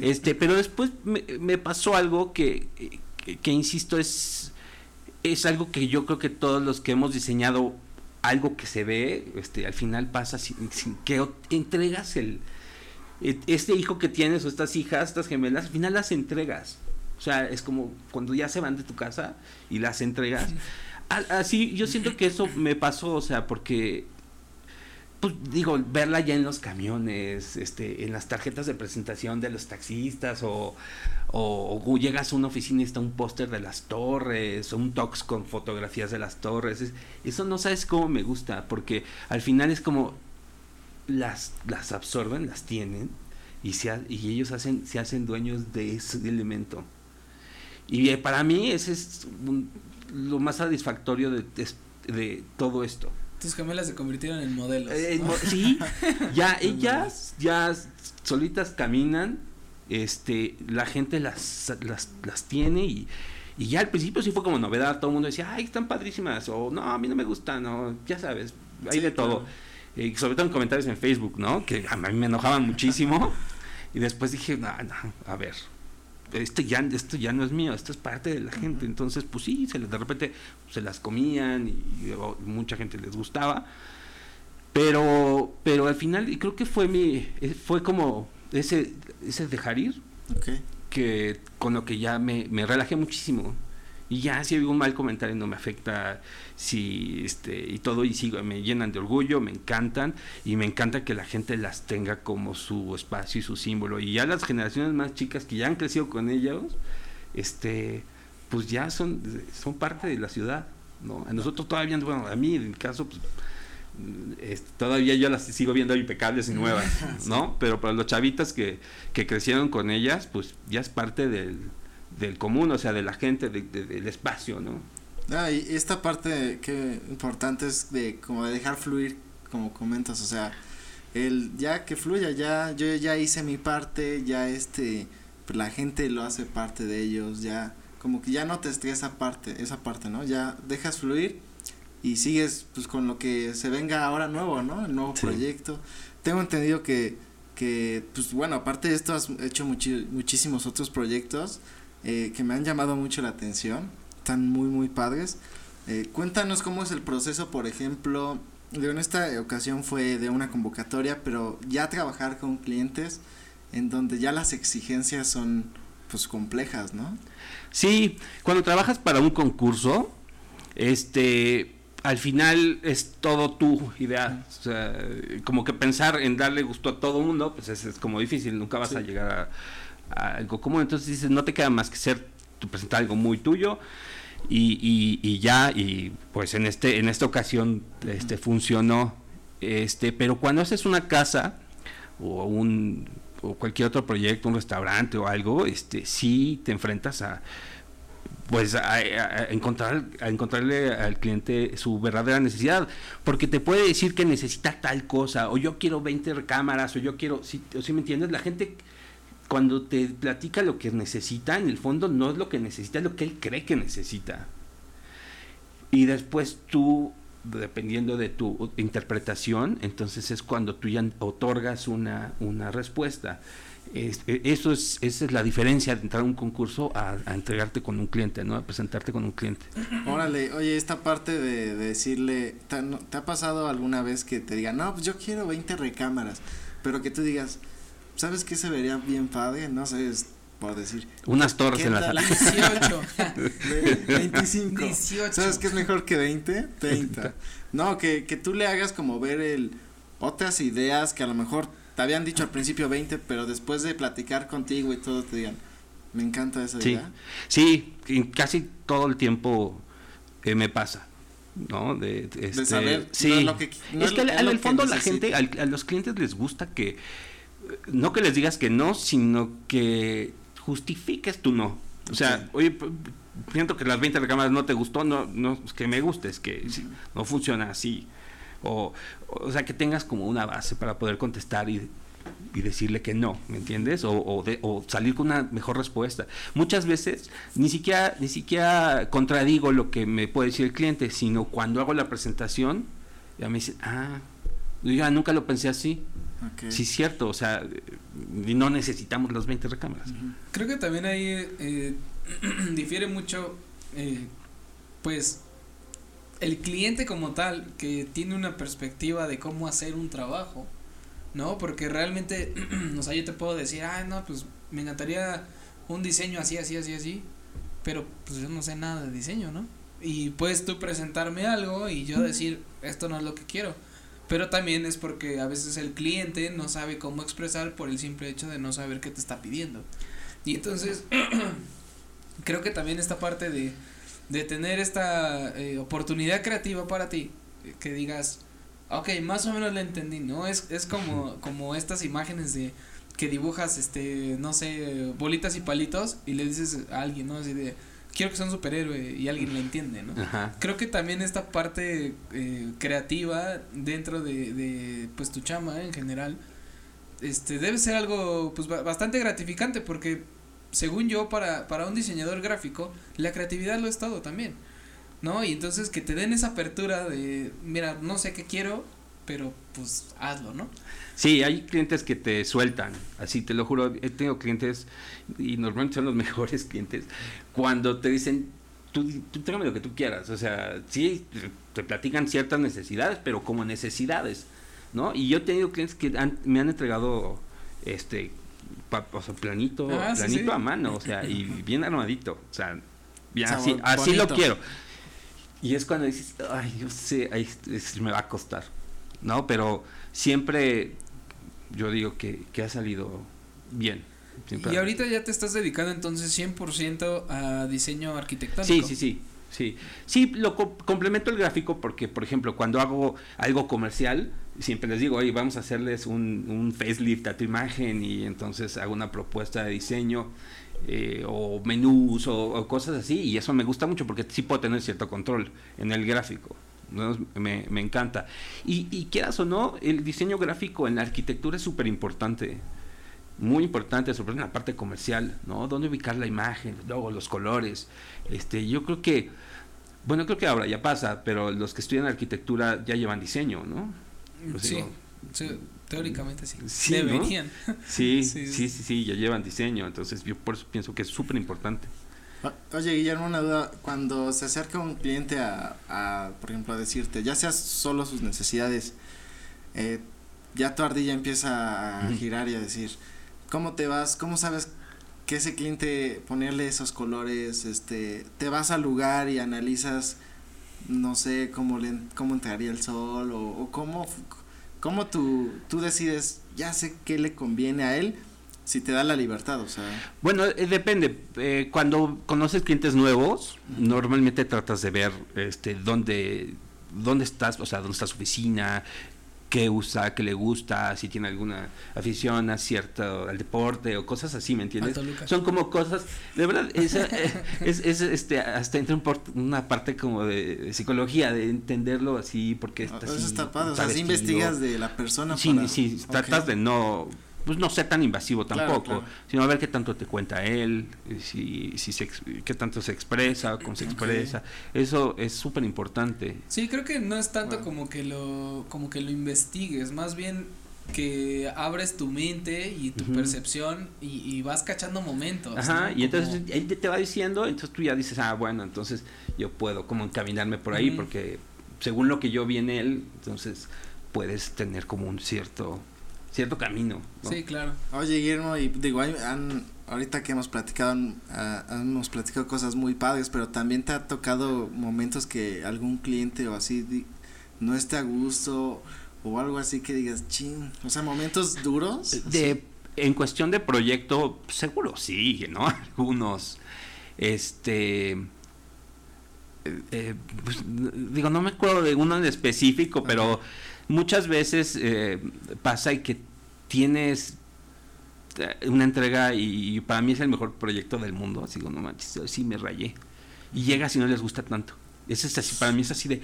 Este, pero después me, me pasó algo que, que, que, insisto, es, es algo que yo creo que todos los que hemos diseñado algo que se ve, este, al final pasa sin, sin que entregas el este hijo que tienes o estas hijas, estas gemelas, al final las entregas. O sea, es como cuando ya se van de tu casa y las entregas. Así, yo siento que eso me pasó, o sea, porque pues digo, verla ya en los camiones, este, en las tarjetas de presentación de los taxistas, o, o, o llegas a una oficina y está un póster de las torres, o un tox con fotografías de las torres. es- eso no sabes cómo me gusta, porque al final es como las, las absorben, las tienen, y, se, ha- y ellos hacen, se hacen dueños de ese elemento. Y eh, para mí ese es un- lo más satisfactorio de, de- de todo esto. Tus gemelas se convirtieron en modelos. Eh, sí, ya [LAUGHS] ellas ya solitas caminan, este, la gente las, las, las tiene y, y ya al principio sí fue como novedad, todo el mundo decía, ay, están padrísimas, o no, a mí no me gustan, o ya sabes, hay Sí, de todo. claro. Eh, sobre todo en comentarios en Facebook, ¿no? Que a mí me enojaban muchísimo. [LAUGHS] y después dije, no, no, a ver, esto ya, esto ya no es mío, esto es parte de la gente. Entonces, pues sí, se, les- de repente se las comían y, o mucha gente les gustaba. Pero, pero al final, y creo que fue mi, eh, fue como ese, ese dejar ir, que con lo que ya me, me relajé muchísimo. Y ya si hay un mal comentario no me afecta, si este y todo y sigo, me llenan de orgullo, me encantan y me encanta que la gente las tenga como su espacio y su símbolo y ya las generaciones más chicas que ya han crecido con ellos, este pues ya son son parte de la ciudad, ¿no? A nosotros todavía bueno, a mí en mi caso pues todavía yo las sigo viendo impecables y nuevas, [LAUGHS] ¿no? Pero para los chavitas que, que crecieron con ellas, pues ya es parte del, del común, o sea, de la gente, de- de- del espacio, ¿no? Ah, y esta parte que importante es de como de dejar fluir, como comentas, o sea, el ya que fluya, ya yo ya hice mi parte, ya este pues la gente lo hace parte de ellos, ya como que ya no te estresa parte, esa parte, ¿no? Ya dejas fluir y sigues pues con lo que se venga ahora nuevo, ¿no? El nuevo Sí. proyecto. Tengo entendido que que pues bueno, aparte de esto has hecho muchi- muchísimos otros proyectos eh, que me han llamado mucho la atención. Están muy, muy padres. Eh, cuéntanos cómo es el proceso, por ejemplo, en esta ocasión fue de una convocatoria, pero ya trabajar con clientes en donde ya las exigencias son pues complejas, ¿no? Sí, cuando trabajas para un concurso, este, al final es todo tu idea. O sea, como que pensar en darle gusto a todo mundo, pues es, como difícil, nunca vas a llegar a, algo común. Entonces dices, no te queda más que ser, presentar algo muy tuyo. Y, y, ya, y pues en este, en esta ocasión este funcionó. Este, pero cuando haces una casa o un o cualquier otro proyecto, un restaurante o algo, este sí te enfrentas a pues a, encontrar a encontrarle al cliente su verdadera necesidad. Porque te puede decir que necesita tal cosa o yo quiero 20 cámaras o yo quiero si ¿sí, me entiendes la gente cuando te platica lo que necesita en el fondo no es lo que necesita es lo que él cree que necesita. Y después tú dependiendo de tu interpretación entonces es cuando tú ya otorgas una una respuesta e, eso es, esa es la diferencia de entrar a un concurso a, entregarte con un cliente, ¿no? A presentarte con un cliente. Órale, oye, esta parte de, decirle, ¿te, ha pasado alguna vez que te digan, no, pues yo quiero 20 recámaras, pero que tú digas, ¿sabes qué se vería bien padre? No sé, por decir. Unas torres en la sala. 18. 25. [LAUGHS] ¿Sabes qué es mejor que 20? 30. [LAUGHS] No, que, que tú le hagas como ver el otras ideas que a lo mejor te habían dicho al principio 20, pero después de platicar contigo y todo te digan, me encanta esa idea. Sí, casi todo el tiempo eh, me pasa. ¿no? De, este, saber, sí. es, lo que, es que al, fondo la gente, a los clientes les gusta que, no que les digas que no, sino que justifiques tu no. O sea, oye, siento que las 20 recámaras no te gustó, no, no, que me guste, es que no funciona así. O, o sea, que tengas como una base para poder contestar y, y decirle que no, ¿me entiendes? O, o, de, o, salir con una mejor respuesta. Muchas veces ni siquiera, ni siquiera contradigo lo que me puede decir el cliente, sino cuando hago la presentación, ya me dice, ah, yo ya nunca lo pensé así. Sí, es cierto, o sea, no necesitamos las 20 recámaras. Creo que también ahí eh, [CLEARS THROAT] difiere mucho, eh, pues, el cliente como tal, que tiene una perspectiva de cómo hacer un trabajo, ¿no? Porque realmente, [CLEARS THROAT] o sea, yo te puedo decir, ah, no, pues me encantaría un diseño así, así, así, así, pero pues yo no sé nada de diseño, ¿no? Y puedes tú presentarme algo y yo decir, esto no es lo que quiero. Pero también es porque a veces el cliente no sabe cómo expresar por el simple hecho de no saber qué te está pidiendo. Y entonces, [CLEARS THROAT] creo que también esta parte de de tener esta eh, oportunidad creativa para ti, que digas, ok, más o menos la entendí, ¿no? Es, es como, [LAUGHS] como estas imágenes de que dibujas, este, no sé, bolitas y palitos y le dices a alguien, ¿no? Así de, quiero que sea un superhéroe y alguien le entiende, ¿no? Creo que también esta parte eh, creativa dentro de, de, pues, tu chama en general, este, debe ser algo, pues, bastante gratificante porque según yo, para, para un diseñador gráfico, la creatividad lo es todo también, ¿no? Y entonces que te den esa apertura de, mira, no sé qué quiero, pero pues hazlo, ¿no? Sí, hay clientes que te sueltan, así te lo juro, he tenido clientes, y normalmente son los [LAUGHS] mejores clientes, cuando te dicen, tú, tú trágame lo que tú quieras, o sea, sí, te platican ciertas necesidades, pero como necesidades, ¿no? Y yo he tenido clientes que me han entregado, este, o sea, planito, ah, planito a mano, o sea, y bien armadito, o sea, así, así lo quiero. Y es cuando dices, ay, yo sé, me va a costar, ¿no? Pero siempre yo digo que, que ha salido bien. y ahorita ya te estás dedicando entonces 100% a diseño arquitectónico. Sí, sí, sí. Sí, sí, lo complemento el gráfico porque, por ejemplo, cuando hago algo comercial, siempre les digo, oye, vamos a hacerles un, un facelift a tu imagen y entonces hago una propuesta de diseño eh, o menús o, cosas así y eso me gusta mucho porque sí puedo tener cierto control en el gráfico. Me, me, encanta. Y, y quieras o no, el diseño gráfico en la arquitectura es súper importante muy importante, sobre todo en la parte comercial, ¿no? Dónde ubicar la imagen, luego los colores. Este, yo creo que, bueno, creo que ahora ya pasa, pero los que estudian arquitectura ya llevan diseño, ¿no? Pues sí. Sí, teóricamente sí. Sí, ¿no? Deberían. [LAUGHS] [LAUGHS] Sí, Sí, sí, sí. sí, sí, ya llevan diseño, entonces yo por eso pienso que es súper importante. O- Oye, Guillermo, una duda. Cuando se acerca un cliente a, a, por ejemplo, a decirte, ya seas solo sus necesidades, eh, ya tu ardilla empieza a girar y a decir, ¿cómo te vas? ¿Cómo sabes que ese cliente ponerle esos colores? Este, te vas al lugar y analizas, no sé, cómo le, cómo entraría el sol o, o cómo, cómo tú, tú decides, ya sé qué le conviene a él si te da la libertad, o sea. Bueno, eh, depende. Eh, cuando conoces clientes nuevos, normalmente tratas de ver este dónde dónde estás, o sea, dónde está su oficina, qué usa, qué le gusta, si tiene alguna afición a cierto al deporte o cosas así, ¿me entiendes? Son como cosas, de verdad, es, eh, [LAUGHS] es, es, este hasta entra un por- una parte como de, de psicología, de entenderlo así, porque está Eso así, está padre, o sea, si investigas de la persona Sí, para- sí, Ok. tratas de no pues no ser tan invasivo tampoco, claro. sino a ver qué tanto te cuenta él, eh, si, si se, qué tanto se expresa, cómo se expresa, eso es súper importante. Sí, creo que no es tanto Bueno. como que lo como que lo investigues, más bien que abres tu mente y tu percepción y, y vas cachando momentos. Ajá, ¿no? y entonces él te va diciendo, entonces tú ya dices, ah, bueno, entonces yo puedo como encaminarme por ahí, porque según lo que yo vi en él, entonces puedes tener como un cierto cierto camino. ¿no? Sí, claro. Oye, Guillermo, y digo, han, ahorita que hemos platicado, ah, hemos platicado cosas muy padres, pero también te ha tocado momentos que algún cliente o así no esté a gusto o algo así que digas, ching, o sea, momentos duros. De, en cuestión de proyecto, seguro sí, ¿no? [LAUGHS] Algunos, este, eh, eh, pues, digo, no me acuerdo de uno en específico, pero muchas veces eh, pasa y que tienes eh, una entrega y, y para mí es el mejor proyecto del mundo, así digo, no manches, sí me rayé. Y llegas y no les gusta tanto. Eso es así, para mí es así de,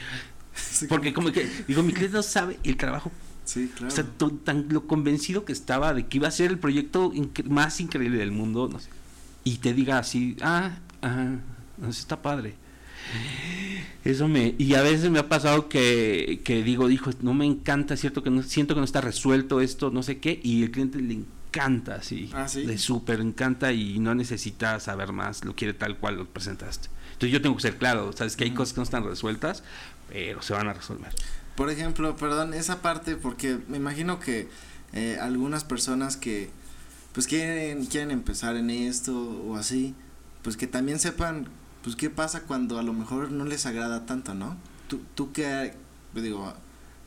Sí, porque como que, digo, mi cliente no sabe el trabajo Sí, claro. o sea, tan lo convencido que estaba de que iba a ser el proyecto incre- más increíble del mundo, no sé. Y te diga así, ah, ah, no sé, está padre. Eso me, y a veces me ha pasado que, que digo, dijo, no me encanta, cierto que no, siento que no está resuelto esto, no sé qué, y el cliente le encanta, Ah, ¿sí? le súper encanta y no necesita saber más, lo quiere tal cual lo presentaste. Entonces yo tengo que ser claro, sabes que hay cosas que no están resueltas, pero se van a resolver. Por ejemplo, perdón, esa parte, porque me imagino que eh, algunas personas que pues quieren, quieren empezar en esto o así, pues que también sepan, pues qué pasa cuando a lo mejor no les agrada tanto, ¿no? Tú, tú qué, pues, digo,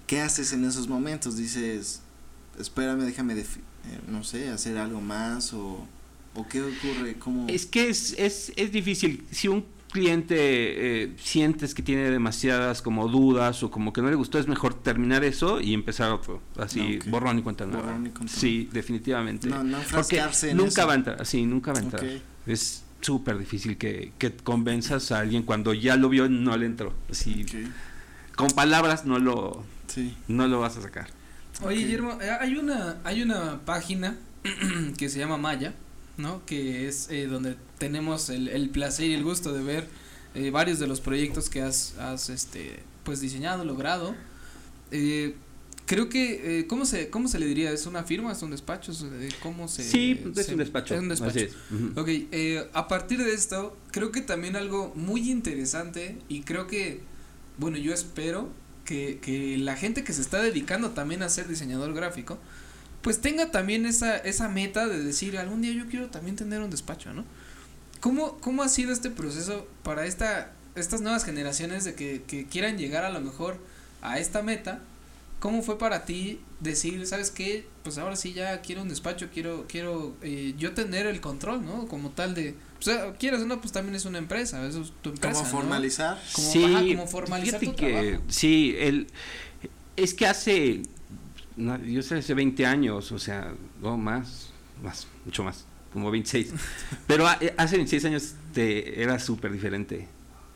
¿qué haces en esos momentos? Dices, espérame, déjame, eh, no sé, hacer algo más o, o qué ocurre, cómo... Es que es, es, es difícil. Si un cliente eh, sientes que tiene demasiadas como dudas o como que no le gustó, es mejor terminar eso y empezar otro. Así, Ok. borrón y cuenta nueva. Borrón y cuenta Sí, definitivamente. No, no Porque en nunca eso. va a entrar, sí, nunca va a entrar. Es súper difícil que, que convenzas a alguien cuando ya lo vio y no le entró. Así, con palabras no lo, Sí. no lo vas a sacar. Oye, Ok. Guillermo, eh, hay una, hay una página [CLEARS THROAT] que se llama Maya, ¿no? Que es eh, donde tenemos el, el placer y el gusto de ver eh, varios de los proyectos que has, has este, pues diseñado, logrado. Eh, creo que, eh, ¿cómo se, cómo se le diría? ¿Es una firma? ¿Es un despacho? ¿Es, eh, ¿Cómo se? sí, es se- un despacho. Es un despacho. Así es. Ujú. Ok, eh, a partir de esto, creo que también algo muy interesante y creo que, bueno, yo espero que, que la gente que se está dedicando también a ser diseñador gráfico, pues tenga también esa, esa meta de decir, algún día yo quiero también tener un despacho, ¿no? ¿Cómo, cómo ha sido este proceso para esta, estas nuevas generaciones de que, que quieran llegar a lo mejor a esta meta? ¿Cómo fue para ti decir, sabes qué? Pues ahora sí ya quiero un despacho, quiero, quiero eh, yo tener el control, ¿no? Como tal de, o sea, quieras o no, pues también es una empresa, eso es tu empresa. ¿Cómo ¿no? formalizar? Como- sí, ajá, como formalizar fíjate tu que trabajo. sí, el, es que hace, no, yo sé, hace 20 años, o sea, no más, más, mucho más, como 26. [LAUGHS] Pero a- eh, hace 26 años te, era súper diferente.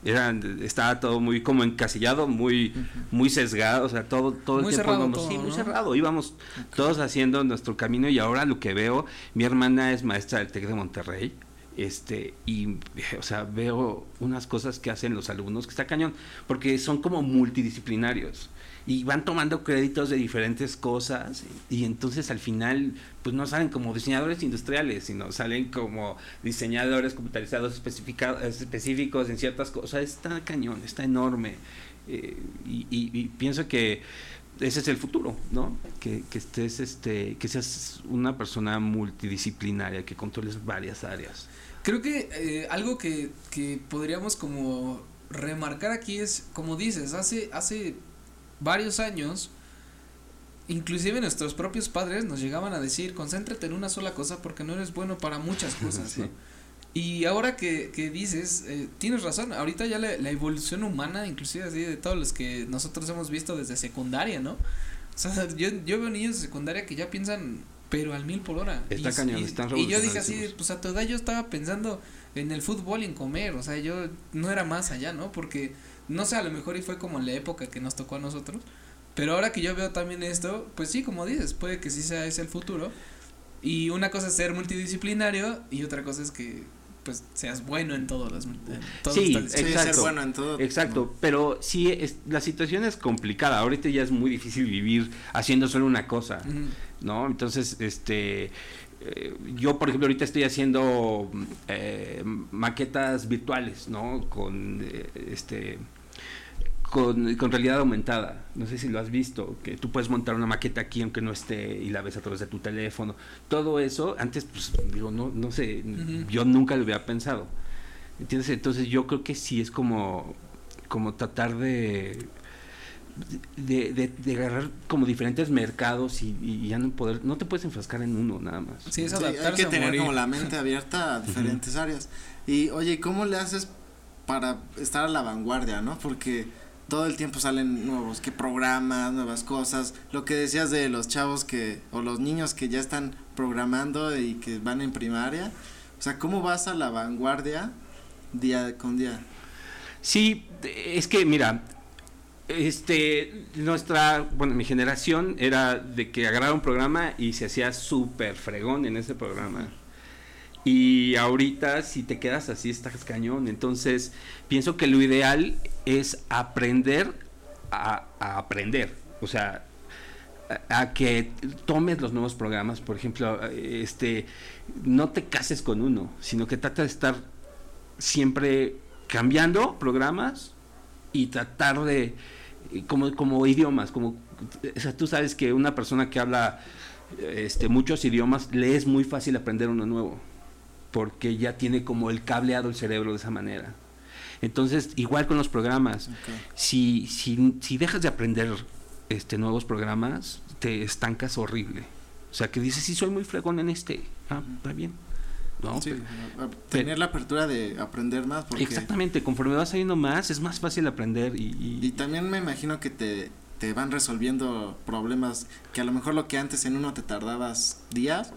Era, estaba todo muy como encasillado, muy, muy sesgado, o sea, todo, todo Muy el tiempo íbamos, todo, sí, muy cerrado, íbamos todos haciendo nuestro camino y ahora lo que veo, mi hermana es maestra del TEC de Monterrey Este, y, [LAUGHS] o sea, veo unas cosas que hacen los alumnos que está cañón, porque son como multidisciplinarios y van tomando créditos de diferentes cosas y entonces al final pues no salen como diseñadores industriales, sino salen como diseñadores computarizados específicos en ciertas cosas. Está cañón, está enorme. Eh, y, y, pienso que ese es el futuro, ¿no? Que, que estés, este, que seas una persona multidisciplinaria, que controles varias áreas. Creo que eh, algo que, que podríamos como remarcar aquí es, como dices, hace, hace varios años, inclusive nuestros propios padres nos llegaban a decir, concéntrate en una sola cosa porque no eres bueno para muchas [LAUGHS] cosas, Y ahora que, que dices, eh, tienes razón, ahorita ya la, evolución humana, inclusive así de todos los que nosotros hemos visto desde secundaria, ¿no? O sea, yo, yo veo niños de secundaria que ya piensan, pero al mil por hora. Está y, cañón, y, y yo dije así, pues a tu edad yo estaba pensando en el fútbol y en comer, o sea, yo no era más allá, ¿no? Porque no sé, a lo mejor y fue como en la época que nos tocó a nosotros. Pero ahora que yo veo también esto, pues sí, como dices, puede que sí sea ese el futuro. Y una cosa es ser multidisciplinario y otra cosa es que pues seas bueno en todos los sí, exacto, bueno en todo exacto pero sí es, la situación es complicada ahorita ya es muy difícil vivir haciendo solo una cosa no entonces este eh, yo por ejemplo ahorita estoy haciendo eh, maquetas virtuales no con eh, este con, con, realidad aumentada. No sé si lo has visto, que tú puedes montar una maqueta aquí aunque no esté y la ves a través de tu teléfono. Todo eso, antes, pues digo, no, no sé, yo nunca lo había pensado. ¿Entiendes? Entonces yo creo que sí es como, como tratar de, de, de, agarrar como diferentes mercados y, ya no poder, no te puedes enfrascar en uno nada más. Sí, es hay que tener como la mente abierta a diferentes áreas. Y oye, ¿cómo le haces para estar a la vanguardia, no? Porque todo el tiempo salen nuevos que programas, nuevas cosas. Lo que decías de los chavos que o los niños que ya están programando y que van en primaria. O sea, ¿cómo vas a la vanguardia día con día? Sí, es que mira, este nuestra, bueno, mi generación era de que agarraba un programa y se hacía súper fregón en ese programa. Y ahorita si te quedas así estás cañón. Entonces pienso que lo ideal es aprender a, aprender. O sea, a, que tomes los nuevos programas. Por ejemplo, este, no te cases con uno, sino que trata de estar siempre cambiando programas y tratar de, como, como idiomas, como, o sea, tú sabes que una persona que habla este, muchos idiomas, le es muy fácil aprender uno nuevo porque ya tiene como el cableado el cerebro de esa manera. Entonces, igual con los programas, si, si, si dejas de aprender este nuevos programas, te estancas horrible. O sea, que dices, sí, soy muy fregón en este. Ah, está bien. No, tener la apertura de aprender más. Porque exactamente, conforme vas saliendo más, es más fácil aprender. Y, y, y también me imagino que te, te van resolviendo problemas que a lo mejor lo que antes en uno te tardabas días,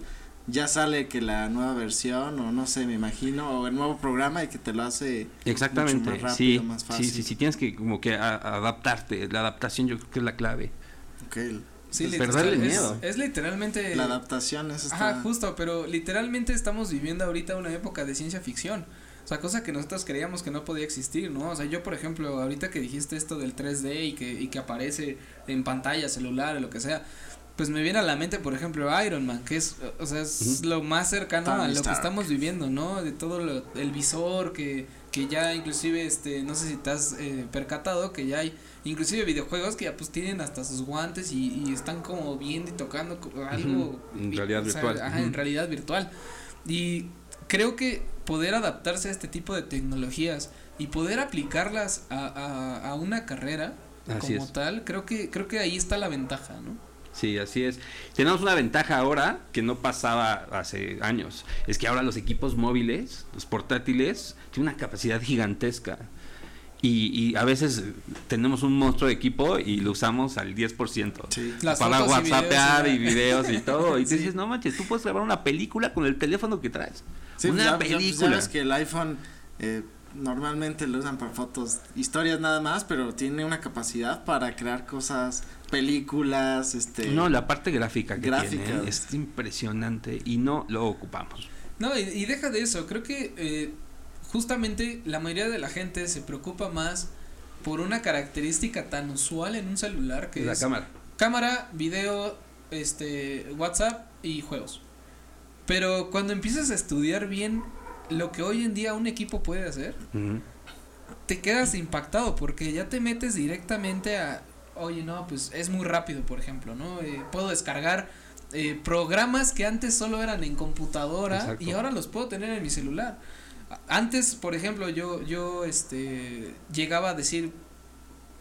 ya sale que la nueva versión o no sé, me imagino, o el nuevo programa y que te lo hace exactamente más rápido, más fácil. Sí, sí, sí, tienes que como que adaptarte, la adaptación yo creo que es la clave. Okay. Sí, perderle miedo. Es, literalmente la adaptación es Ajá, justo, pero literalmente estamos viviendo ahorita una época de ciencia ficción. O sea, cosa que nosotros creíamos que no podía existir, ¿no? O sea, yo, por ejemplo, ahorita que dijiste esto del 3D y que, y que aparece en pantalla, celular, o lo que sea, pues me viene a la mente, por ejemplo, Iron Man, que es, o sea, es lo más cercano a lo que estamos viviendo, ¿no? De todo lo, el visor que, que ya inclusive, este, no sé si te has eh, percatado que ya hay inclusive videojuegos que ya pues tienen hasta sus guantes y, y están como viendo y tocando algo. En realidad virtual. Ajá, en realidad virtual. Y creo que poder adaptarse a este tipo de tecnologías y poder aplicarlas a, a, a una carrera como tal, creo que, creo que ahí está la ventaja, ¿no? Sí, así es. Tenemos una ventaja ahora que no pasaba hace años. Es que ahora los equipos móviles, los portátiles, tienen una capacidad gigantesca. Y, y a veces tenemos un monstruo de equipo y lo usamos al 10%. Sí. para WhatsAppear y videos y, todo. Y [LAUGHS] te dices, no manches, tú puedes grabar una película con el teléfono que traes. Sí, una pues película. sabes que el iPhone eh, normalmente lo usan para fotos, historias nada más, pero tiene una capacidad para crear cosas, películas, este. No, la parte gráfica que tiene es impresionante y no lo ocupamos. No, y, y deja de eso, creo que eh, justamente la mayoría de la gente se preocupa más por una característica tan usual en un celular que La es cámara. cámara, video, este, WhatsApp y juegos. Pero cuando empiezas a estudiar bien lo que hoy en día un equipo puede hacer, te quedas impactado porque ya te metes directamente a, oye, no, pues es muy rápido, por ejemplo, ¿no? Eh, puedo descargar eh, programas que antes solo eran en computadora Exacto. y ahora los puedo tener en mi celular. Antes, por ejemplo, yo, yo, este, llegaba a decir,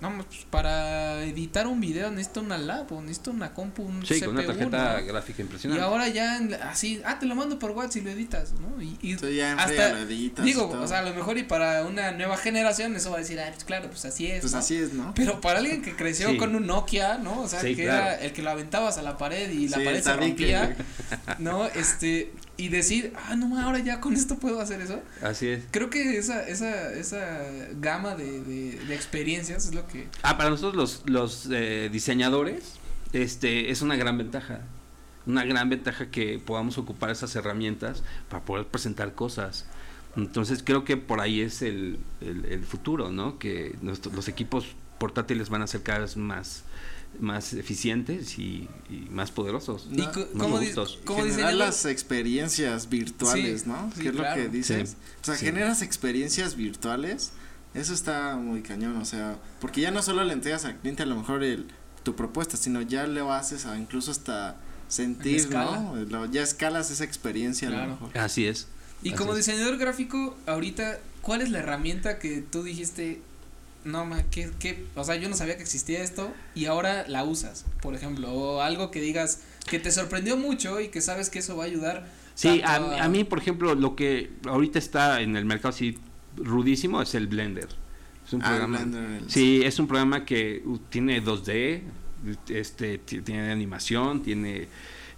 no, pues para editar un video necesito una lab o necesito una compu, un Sí, con una CPU, tarjeta ¿no? gráfica Y impresionante. ahora ya en así, ah, te lo mando por WhatsApp y lo editas, ¿no? Y, y Tú ya en hasta, lo editas y digo, todo. o sea, a lo mejor y para una nueva generación eso va a decir, ah, pues claro, pues así es. Pues ¿no? así es, ¿no? Pero para alguien que creció Sí. con un Nokia, ¿no? O sea, Sí, que claro. era el que lo aventabas a la pared y la Sí, pared se rompía, ¿no? Este, y decir, ah, no, ahora ya con esto puedo hacer eso. Así es. Creo que esa, esa, esa gama de, de, de experiencias es lo que... Ah, para nosotros los, los eh, diseñadores, este, es una gran ventaja. Una gran ventaja que podamos ocupar esas herramientas para poder presentar cosas. Entonces creo que por ahí es el, el, el futuro, ¿no? Que nuestros, los equipos portátiles van a ser cada vez más, más eficientes y, y más poderosos. Y más como, di- robustos. como generar las experiencias virtuales, Sí, ¿no? sí, ¿Qué es claro. lo que dices? Sí, o sea, sí. generas experiencias virtuales. Eso está muy cañón, o sea, porque ya no solo le entregas al cliente a lo mejor el, tu propuesta, sino ya lo haces a incluso hasta sentir, escala. ¿no? Lo- ya escalas esa experiencia a Claro. lo mejor. Así es. Y Así como es. diseñador gráfico, ahorita, ¿cuál es la herramienta que tú dijiste, no, ma, ¿qué, qué? O sea, yo no sabía que existía esto y ahora la usas, por ejemplo, o algo que digas que te sorprendió mucho y que sabes que eso va a ayudar. Sí, a, a mí, por ejemplo, lo que ahorita está en el mercado así rudísimo es el Blender. Es un Ah, programa. Blender, el- Sí, es un programa que uh, tiene 2D, este, ti- tiene animación, tiene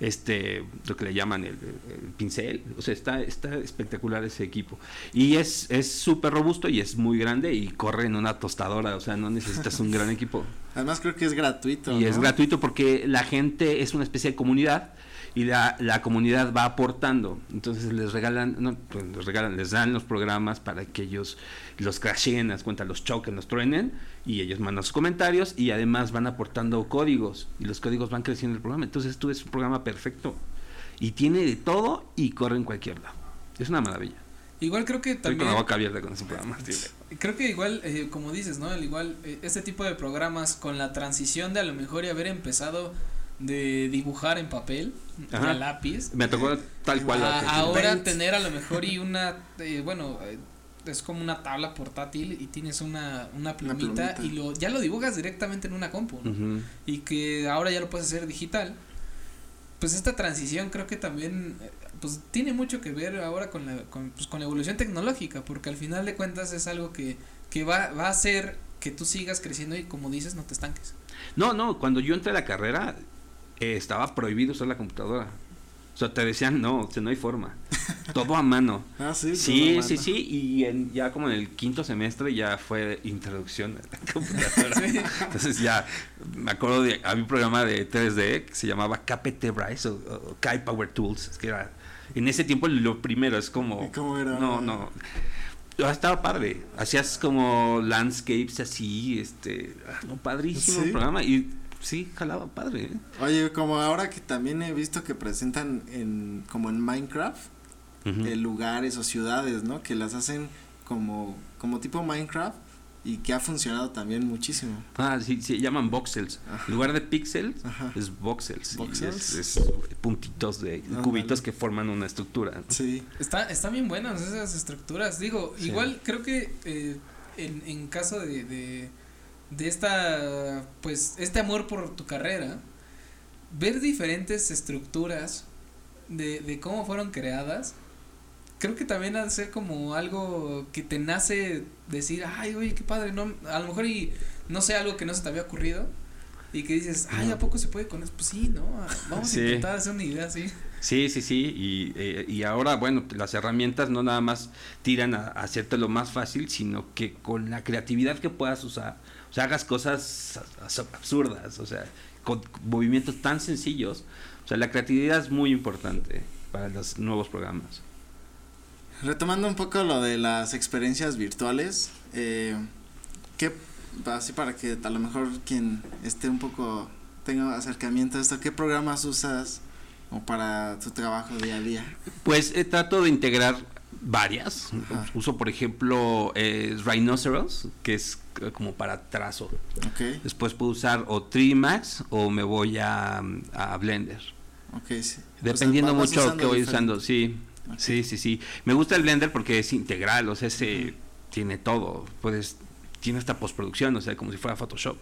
este lo que le llaman el, el pincel, o sea, está, está espectacular ese equipo. Y es es súper robusto y es muy grande y corre en una tostadora, o sea, no necesitas un gran [LAUGHS] equipo. Además creo que es gratuito. Y es gratuito porque la gente es una especie de comunidad y la, la comunidad va aportando. Entonces les regalan, no, pues les regalan, les dan los programas para que ellos los crasheen, las cuentas, los choquen, los truenen y ellos mandan sus comentarios y además van aportando códigos y los códigos van creciendo el programa. Entonces tú es un programa perfecto y tiene de todo y corre en cualquier lado. Es una maravilla. Igual creo que Estoy con también, la boca abierta con ese programa. [LAUGHS] creo que igual, eh, como dices, ¿no? El igual, eh, este tipo de programas con la transición de a lo mejor y haber empezado de dibujar en papel Ajá. a lápiz, Me tocó tal cual. la a- ahora Paint. tener a lo mejor y una, eh, bueno, eh, es como una tabla portátil y tienes una, una plumita, plumita. y lo ya lo dibujas directamente en una compu. Y que ahora ya lo puedes hacer digital. Pues esta transición creo que también eh, pues tiene mucho que ver ahora con la, con, pues, con la evolución tecnológica, porque al final de cuentas es algo que, que va, va a hacer que tú sigas creciendo y como dices, no te estanques. No, no, cuando yo entré a la carrera eh, estaba prohibido usar la computadora. O sea, te decían, no, o sea, no hay forma. Todo a mano. [LAUGHS] Ah, sí. Sí, todo sí, mano. sí, y en- ya como en el quinto semestre ya fue introducción a la [LAUGHS] computadora. Entonces ya, me acuerdo de, había un programa de 3D que se llamaba KPT Bryce o, o Kai Power Tools, es que era, en ese tiempo lo primero, es como... ¿Y cómo era? No, no. Estaba padre, hacías como landscapes así, este, ah, no, padrísimo ¿Sí? el programa y sí, jalaba padre. ¿eh? Oye, como ahora que también he visto que presentan en como en Minecraft eh, lugares o ciudades, ¿no? Que las hacen como como tipo Minecraft y que ha funcionado también muchísimo. Ah, sí, se llaman voxels. Ajá. En lugar de píxeles, Ajá. es voxels. Voxels. Es, es puntitos de cubitos que forman una estructura. ¿no? Sí. Está, están bien buenas esas estructuras. Digo, Sí. igual creo que eh, en, en caso de, de, de esta, pues, este amor por tu carrera, ver diferentes estructuras de, de cómo fueron creadas, creo que también ha de ser como algo que te nace decir, ay, oye, qué padre, no, a lo mejor y no sé, algo que no se te había ocurrido. Y que dices, ay, ¿a poco se puede con eso? Pues sí, ¿no? Vamos Sí. a intentar hacer una idea así. Sí, sí, sí. Y, eh, y ahora, bueno, las herramientas no nada más tiran a, a hacerte lo más fácil, sino que con la creatividad que puedas usar, o sea, hagas cosas as- absurdas, o sea, con movimientos tan sencillos. O sea, la creatividad es muy importante para los nuevos programas. retomando un poco lo de las experiencias virtuales, eh, ¿qué, así para que a lo mejor quien esté un poco, tenga acercamiento a esto, ¿qué programas usas o para tu trabajo día a día? Pues eh, trato de integrar varias. Ajá. Uso, por ejemplo, eh, Rhinoceros, que es eh, como para trazo. Después puedo usar o Trimax o me voy a, a Blender. sí. Dependiendo O sea, vas mucho que voy diferente. usando, sí. Sí, sí, sí. Me gusta el Blender porque es integral, o sea, ese tiene todo. Puedes, tiene esta postproducción, o sea, como si fuera Photoshop.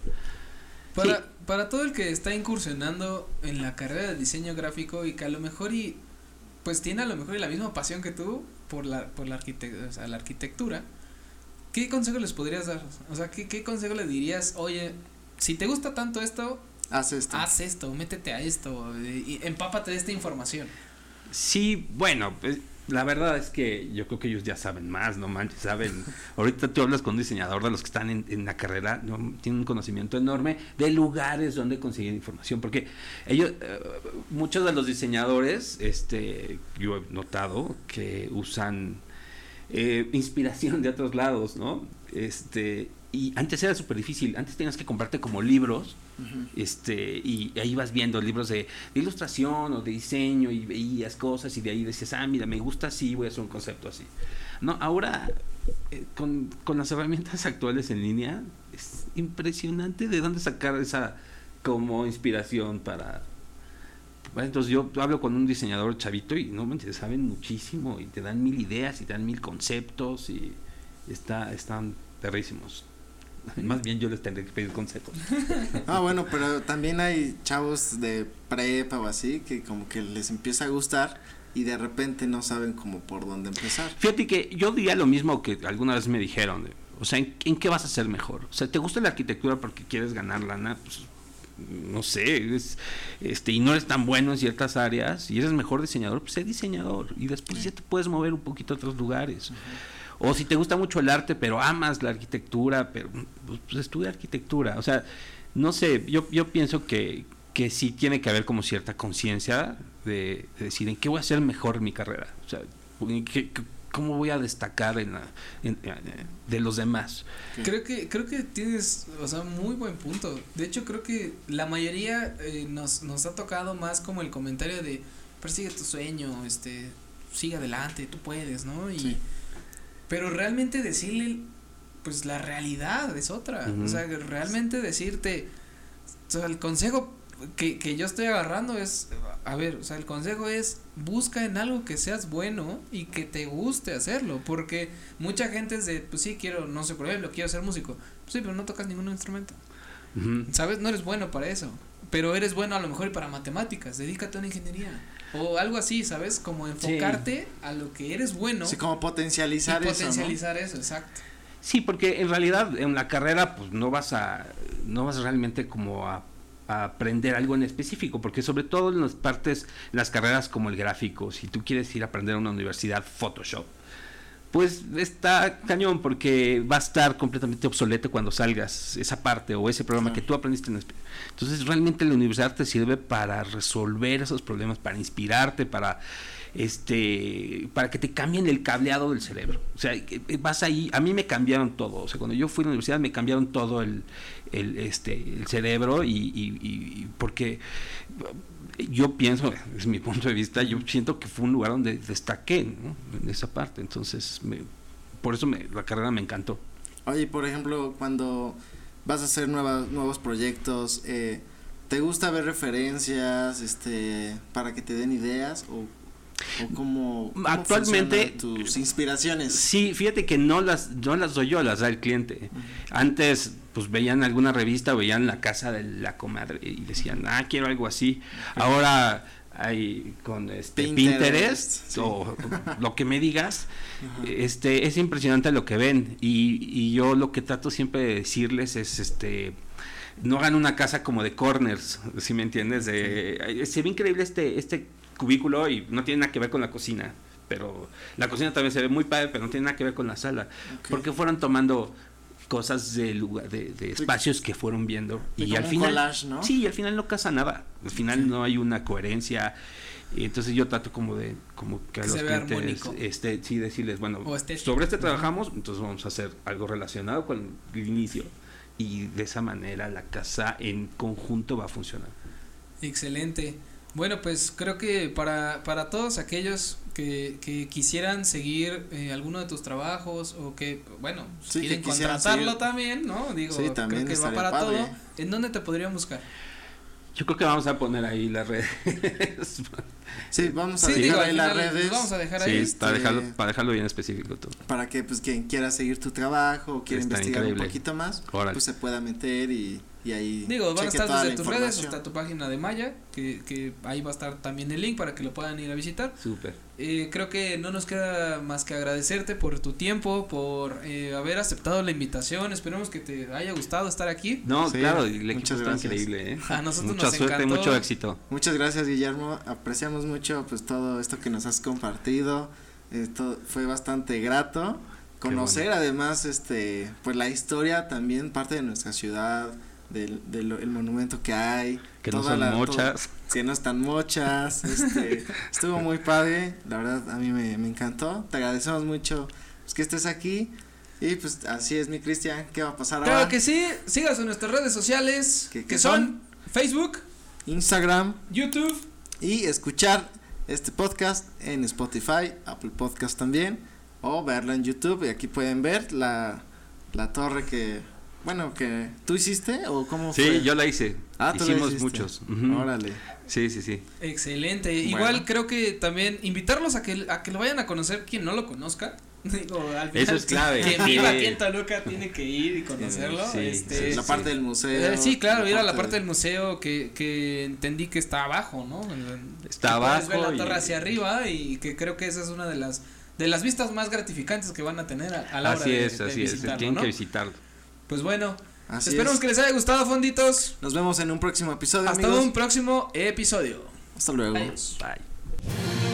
Para, Sí. para todo el que está incursionando en la carrera de diseño gráfico y que a lo mejor y pues tiene a lo mejor y la misma pasión que tú por la por la, arquitect- o sea, la arquitectura, ¿qué consejo les podrías dar? O sea, ¿qué, qué consejo le dirías? Oye, si te gusta tanto esto, Haz esto. haz esto, métete a esto, y empápate de esta información. Sí, bueno, pues, la verdad es que yo creo que ellos ya saben más, no manches, saben. [LAUGHS] Ahorita tú hablas con un diseñador de los que están en, en la carrera, ¿no? tienen un conocimiento enorme de lugares donde conseguir información, porque ellos, eh, muchos de los diseñadores, este, yo he notado que usan eh, inspiración de otros lados, ¿no? Este, y antes era súper difícil, antes tenías que comprarte como libros Este y ahí vas viendo libros de, ilustración o de diseño y veías cosas y de ahí decías, ah, mira, me gusta así, voy a hacer un concepto así. No, ahora eh, con, con las herramientas [LAUGHS] actuales en línea es impresionante de dónde sacar esa como inspiración para... Entonces yo hablo con un diseñador chavito y no manches, saben muchísimo y te dan mil ideas y te dan mil conceptos y está, están perrísimos. [LAUGHS] Más bien yo les tendré que pedir consejos. [LAUGHS] Ah, bueno, pero también hay chavos de prepa o así que como que les empieza a gustar y de repente no saben como por dónde empezar. Fíjate que yo diría lo mismo que alguna vez me dijeron. de, O sea, ¿en, en qué vas a ser mejor? O sea, ¿te gusta la arquitectura porque quieres ganar lana? Pues, no sé, es, este, y no eres tan bueno en ciertas áreas y eres mejor diseñador, pues sé diseñador y después ya te puedes mover un poquito a otros lugares. O si te gusta mucho el arte, pero amas la arquitectura, pero pues, pues, estudia arquitectura. O sea, no sé, yo, yo pienso que, que sí tiene que haber como cierta conciencia de, de decir en qué voy a hacer mejor mi carrera. O sea, en qué- qué- cómo voy a destacar en la, en- de los demás. Creo que, creo que tienes, o sea, muy buen punto. De hecho, creo que la mayoría eh, nos, nos ha tocado más como el comentario de persigue tu sueño, este, sigue adelante, tú puedes, ¿no? Y, Sí. Pero realmente decirle, pues la realidad es otra. Ujú. O sea, realmente decirte, o sea, el consejo que, que yo estoy agarrando es, a ver, o sea, el consejo es busca en algo que seas bueno y que te guste hacerlo, porque mucha gente es de, pues sí, quiero, no sé, por ejemplo, quiero ser músico, pues sí, pero no tocas ningún instrumento. ¿sabes? No eres bueno para eso, pero eres bueno a lo mejor para matemáticas, dedícate a una ingeniería, o algo así, ¿sabes? Como enfocarte a lo que eres bueno Sí, como potencializar y eso, ¿no? potencializar eso, exacto. Sí, porque en realidad en la carrera pues no vas a no vas realmente como a, a aprender algo en específico, porque sobre todo en las partes, las carreras como el gráfico, si tú quieres ir a aprender a una universidad Photoshop, pues está cañón porque va a estar completamente obsoleto cuando salgas esa parte o ese programa que tú aprendiste. En Entonces realmente la universidad te sirve para resolver esos problemas, para inspirarte, para este para que te cambien el cableado del cerebro. O sea, que vas ahí, a mí me cambiaron todo. O sea, cuando yo fui a la universidad me cambiaron todo el, el, este, el cerebro y, y- y- y porque yo pienso, es mi punto de vista, yo siento que fue un lugar donde destaqué ¿no? en esa parte. Entonces, me- por eso me, la carrera me encantó. Oye, por ejemplo, cuando vas a hacer nuevas, nuevos proyectos, eh, ¿te gusta ver referencias este, para que te den ideas o, o cómo, cómo Actualmente- tus inspiraciones? Sí, fíjate que no las, no las doy yo, las da el cliente. Antes, pues veían alguna revista, veían la casa de la comadre y decían, ah, quiero algo así. Ahora hay con este Pinterest, Pinterest, sí. o [LAUGHS] lo que me digas, Ajá. este es impresionante lo que ven y, y yo lo que trato siempre de decirles es este no hagan una casa como de corners, si me entiendes, de se ve increíble este este cubículo y no tiene nada que ver con la cocina, pero la cocina también se ve muy padre, pero no tiene nada que ver con la sala, Ok. porque fueron tomando cosas de lugar de, de espacios que fueron viendo y al un final collage, ¿no? sí al final no casa nada al final Sí. no hay una coherencia Y entonces yo trato como de, como que a los clientes, este, sí decirles, bueno, sobre este trabajamos, entonces vamos a hacer algo relacionado con el inicio. Y de esa manera la casa en conjunto va a funcionar. Excelente. Bueno, pues creo que para, para todos aquellos que, que quisieran seguir eh, alguno de tus trabajos o que, bueno, Sí, que quieren quisieran contratarlo seguir. también, ¿no? Digo, Sí, también creo que va para padre. todo. ¿En dónde te podrían buscar? Yo creo que vamos a poner ahí las redes. [LAUGHS] Sí, vamos a Sí, dejar digo, ahí las redes. Vamos a dejar sí, ahí. este- para, dejarlo, para dejarlo bien específico todo. para que pues quien quiera seguir tu trabajo o quiera Está investigar increíble. un poquito más, Órale. pues se pueda meter y, y ahí Digo, van a estar desde tus redes hasta tu página de Maya, que, que ahí va a estar también el link para que lo puedan ir a visitar. Súper. Eh, creo que no nos queda más que agradecerte por tu tiempo, por eh, haber aceptado la invitación. Esperemos que te haya gustado estar aquí. No, Sí, claro, y el equipo muchas está gracias. increíble, ¿eh? A nosotros Mucha nos suerte, encantó. mucho éxito. Muchas gracias Guillermo, apreciamos mucho pues todo esto que nos has compartido, esto fue bastante grato conocer además este pues la historia también parte de nuestra ciudad del, del el monumento que hay Que no son la- todo- muchas. que no están mochas, este, [LAUGHS] estuvo muy padre, la verdad a mí me, me encantó, te agradecemos mucho pues, que estés aquí y pues así es mi Cristian, ¿qué va a pasar Claro ahora? que sí, síganos en nuestras redes sociales, ¿Qué- que, qué son Facebook, Instagram YouTube, y escuchar este podcast en Spotify, Apple Podcast también, o verlo en YouTube y aquí pueden ver la, la torre que, bueno, que tú hiciste o cómo Sí, fue. yo la hice. Ah, tú la Hicimos hiciste. muchos. Ujú. Órale. Sí, sí, sí. excelente. Bueno. Igual creo que también invitarlos a que, a que lo vayan a conocer quien no lo conozca. [LAUGHS] Digo, al Eso final, es clave. Quien Sí. viva aquí en Toluca tiene que ir y conocerlo. Sí, este, la sí. parte del museo. Eh, sí, claro, ir a la parte de- del museo que, que entendí que está abajo, ¿no? Está Que abajo ver la y- torre hacia arriba y que creo que esa es una de las de las vistas más gratificantes que van a tener a, a la hora Así de, es, de así es. visitarlo, Tienen ¿no? que visitarlo. Pues bueno, Así esperemos es. que les haya gustado, fonditos. Nos vemos en un próximo episodio, Hasta amigos. un próximo episodio. Hasta luego. Bye.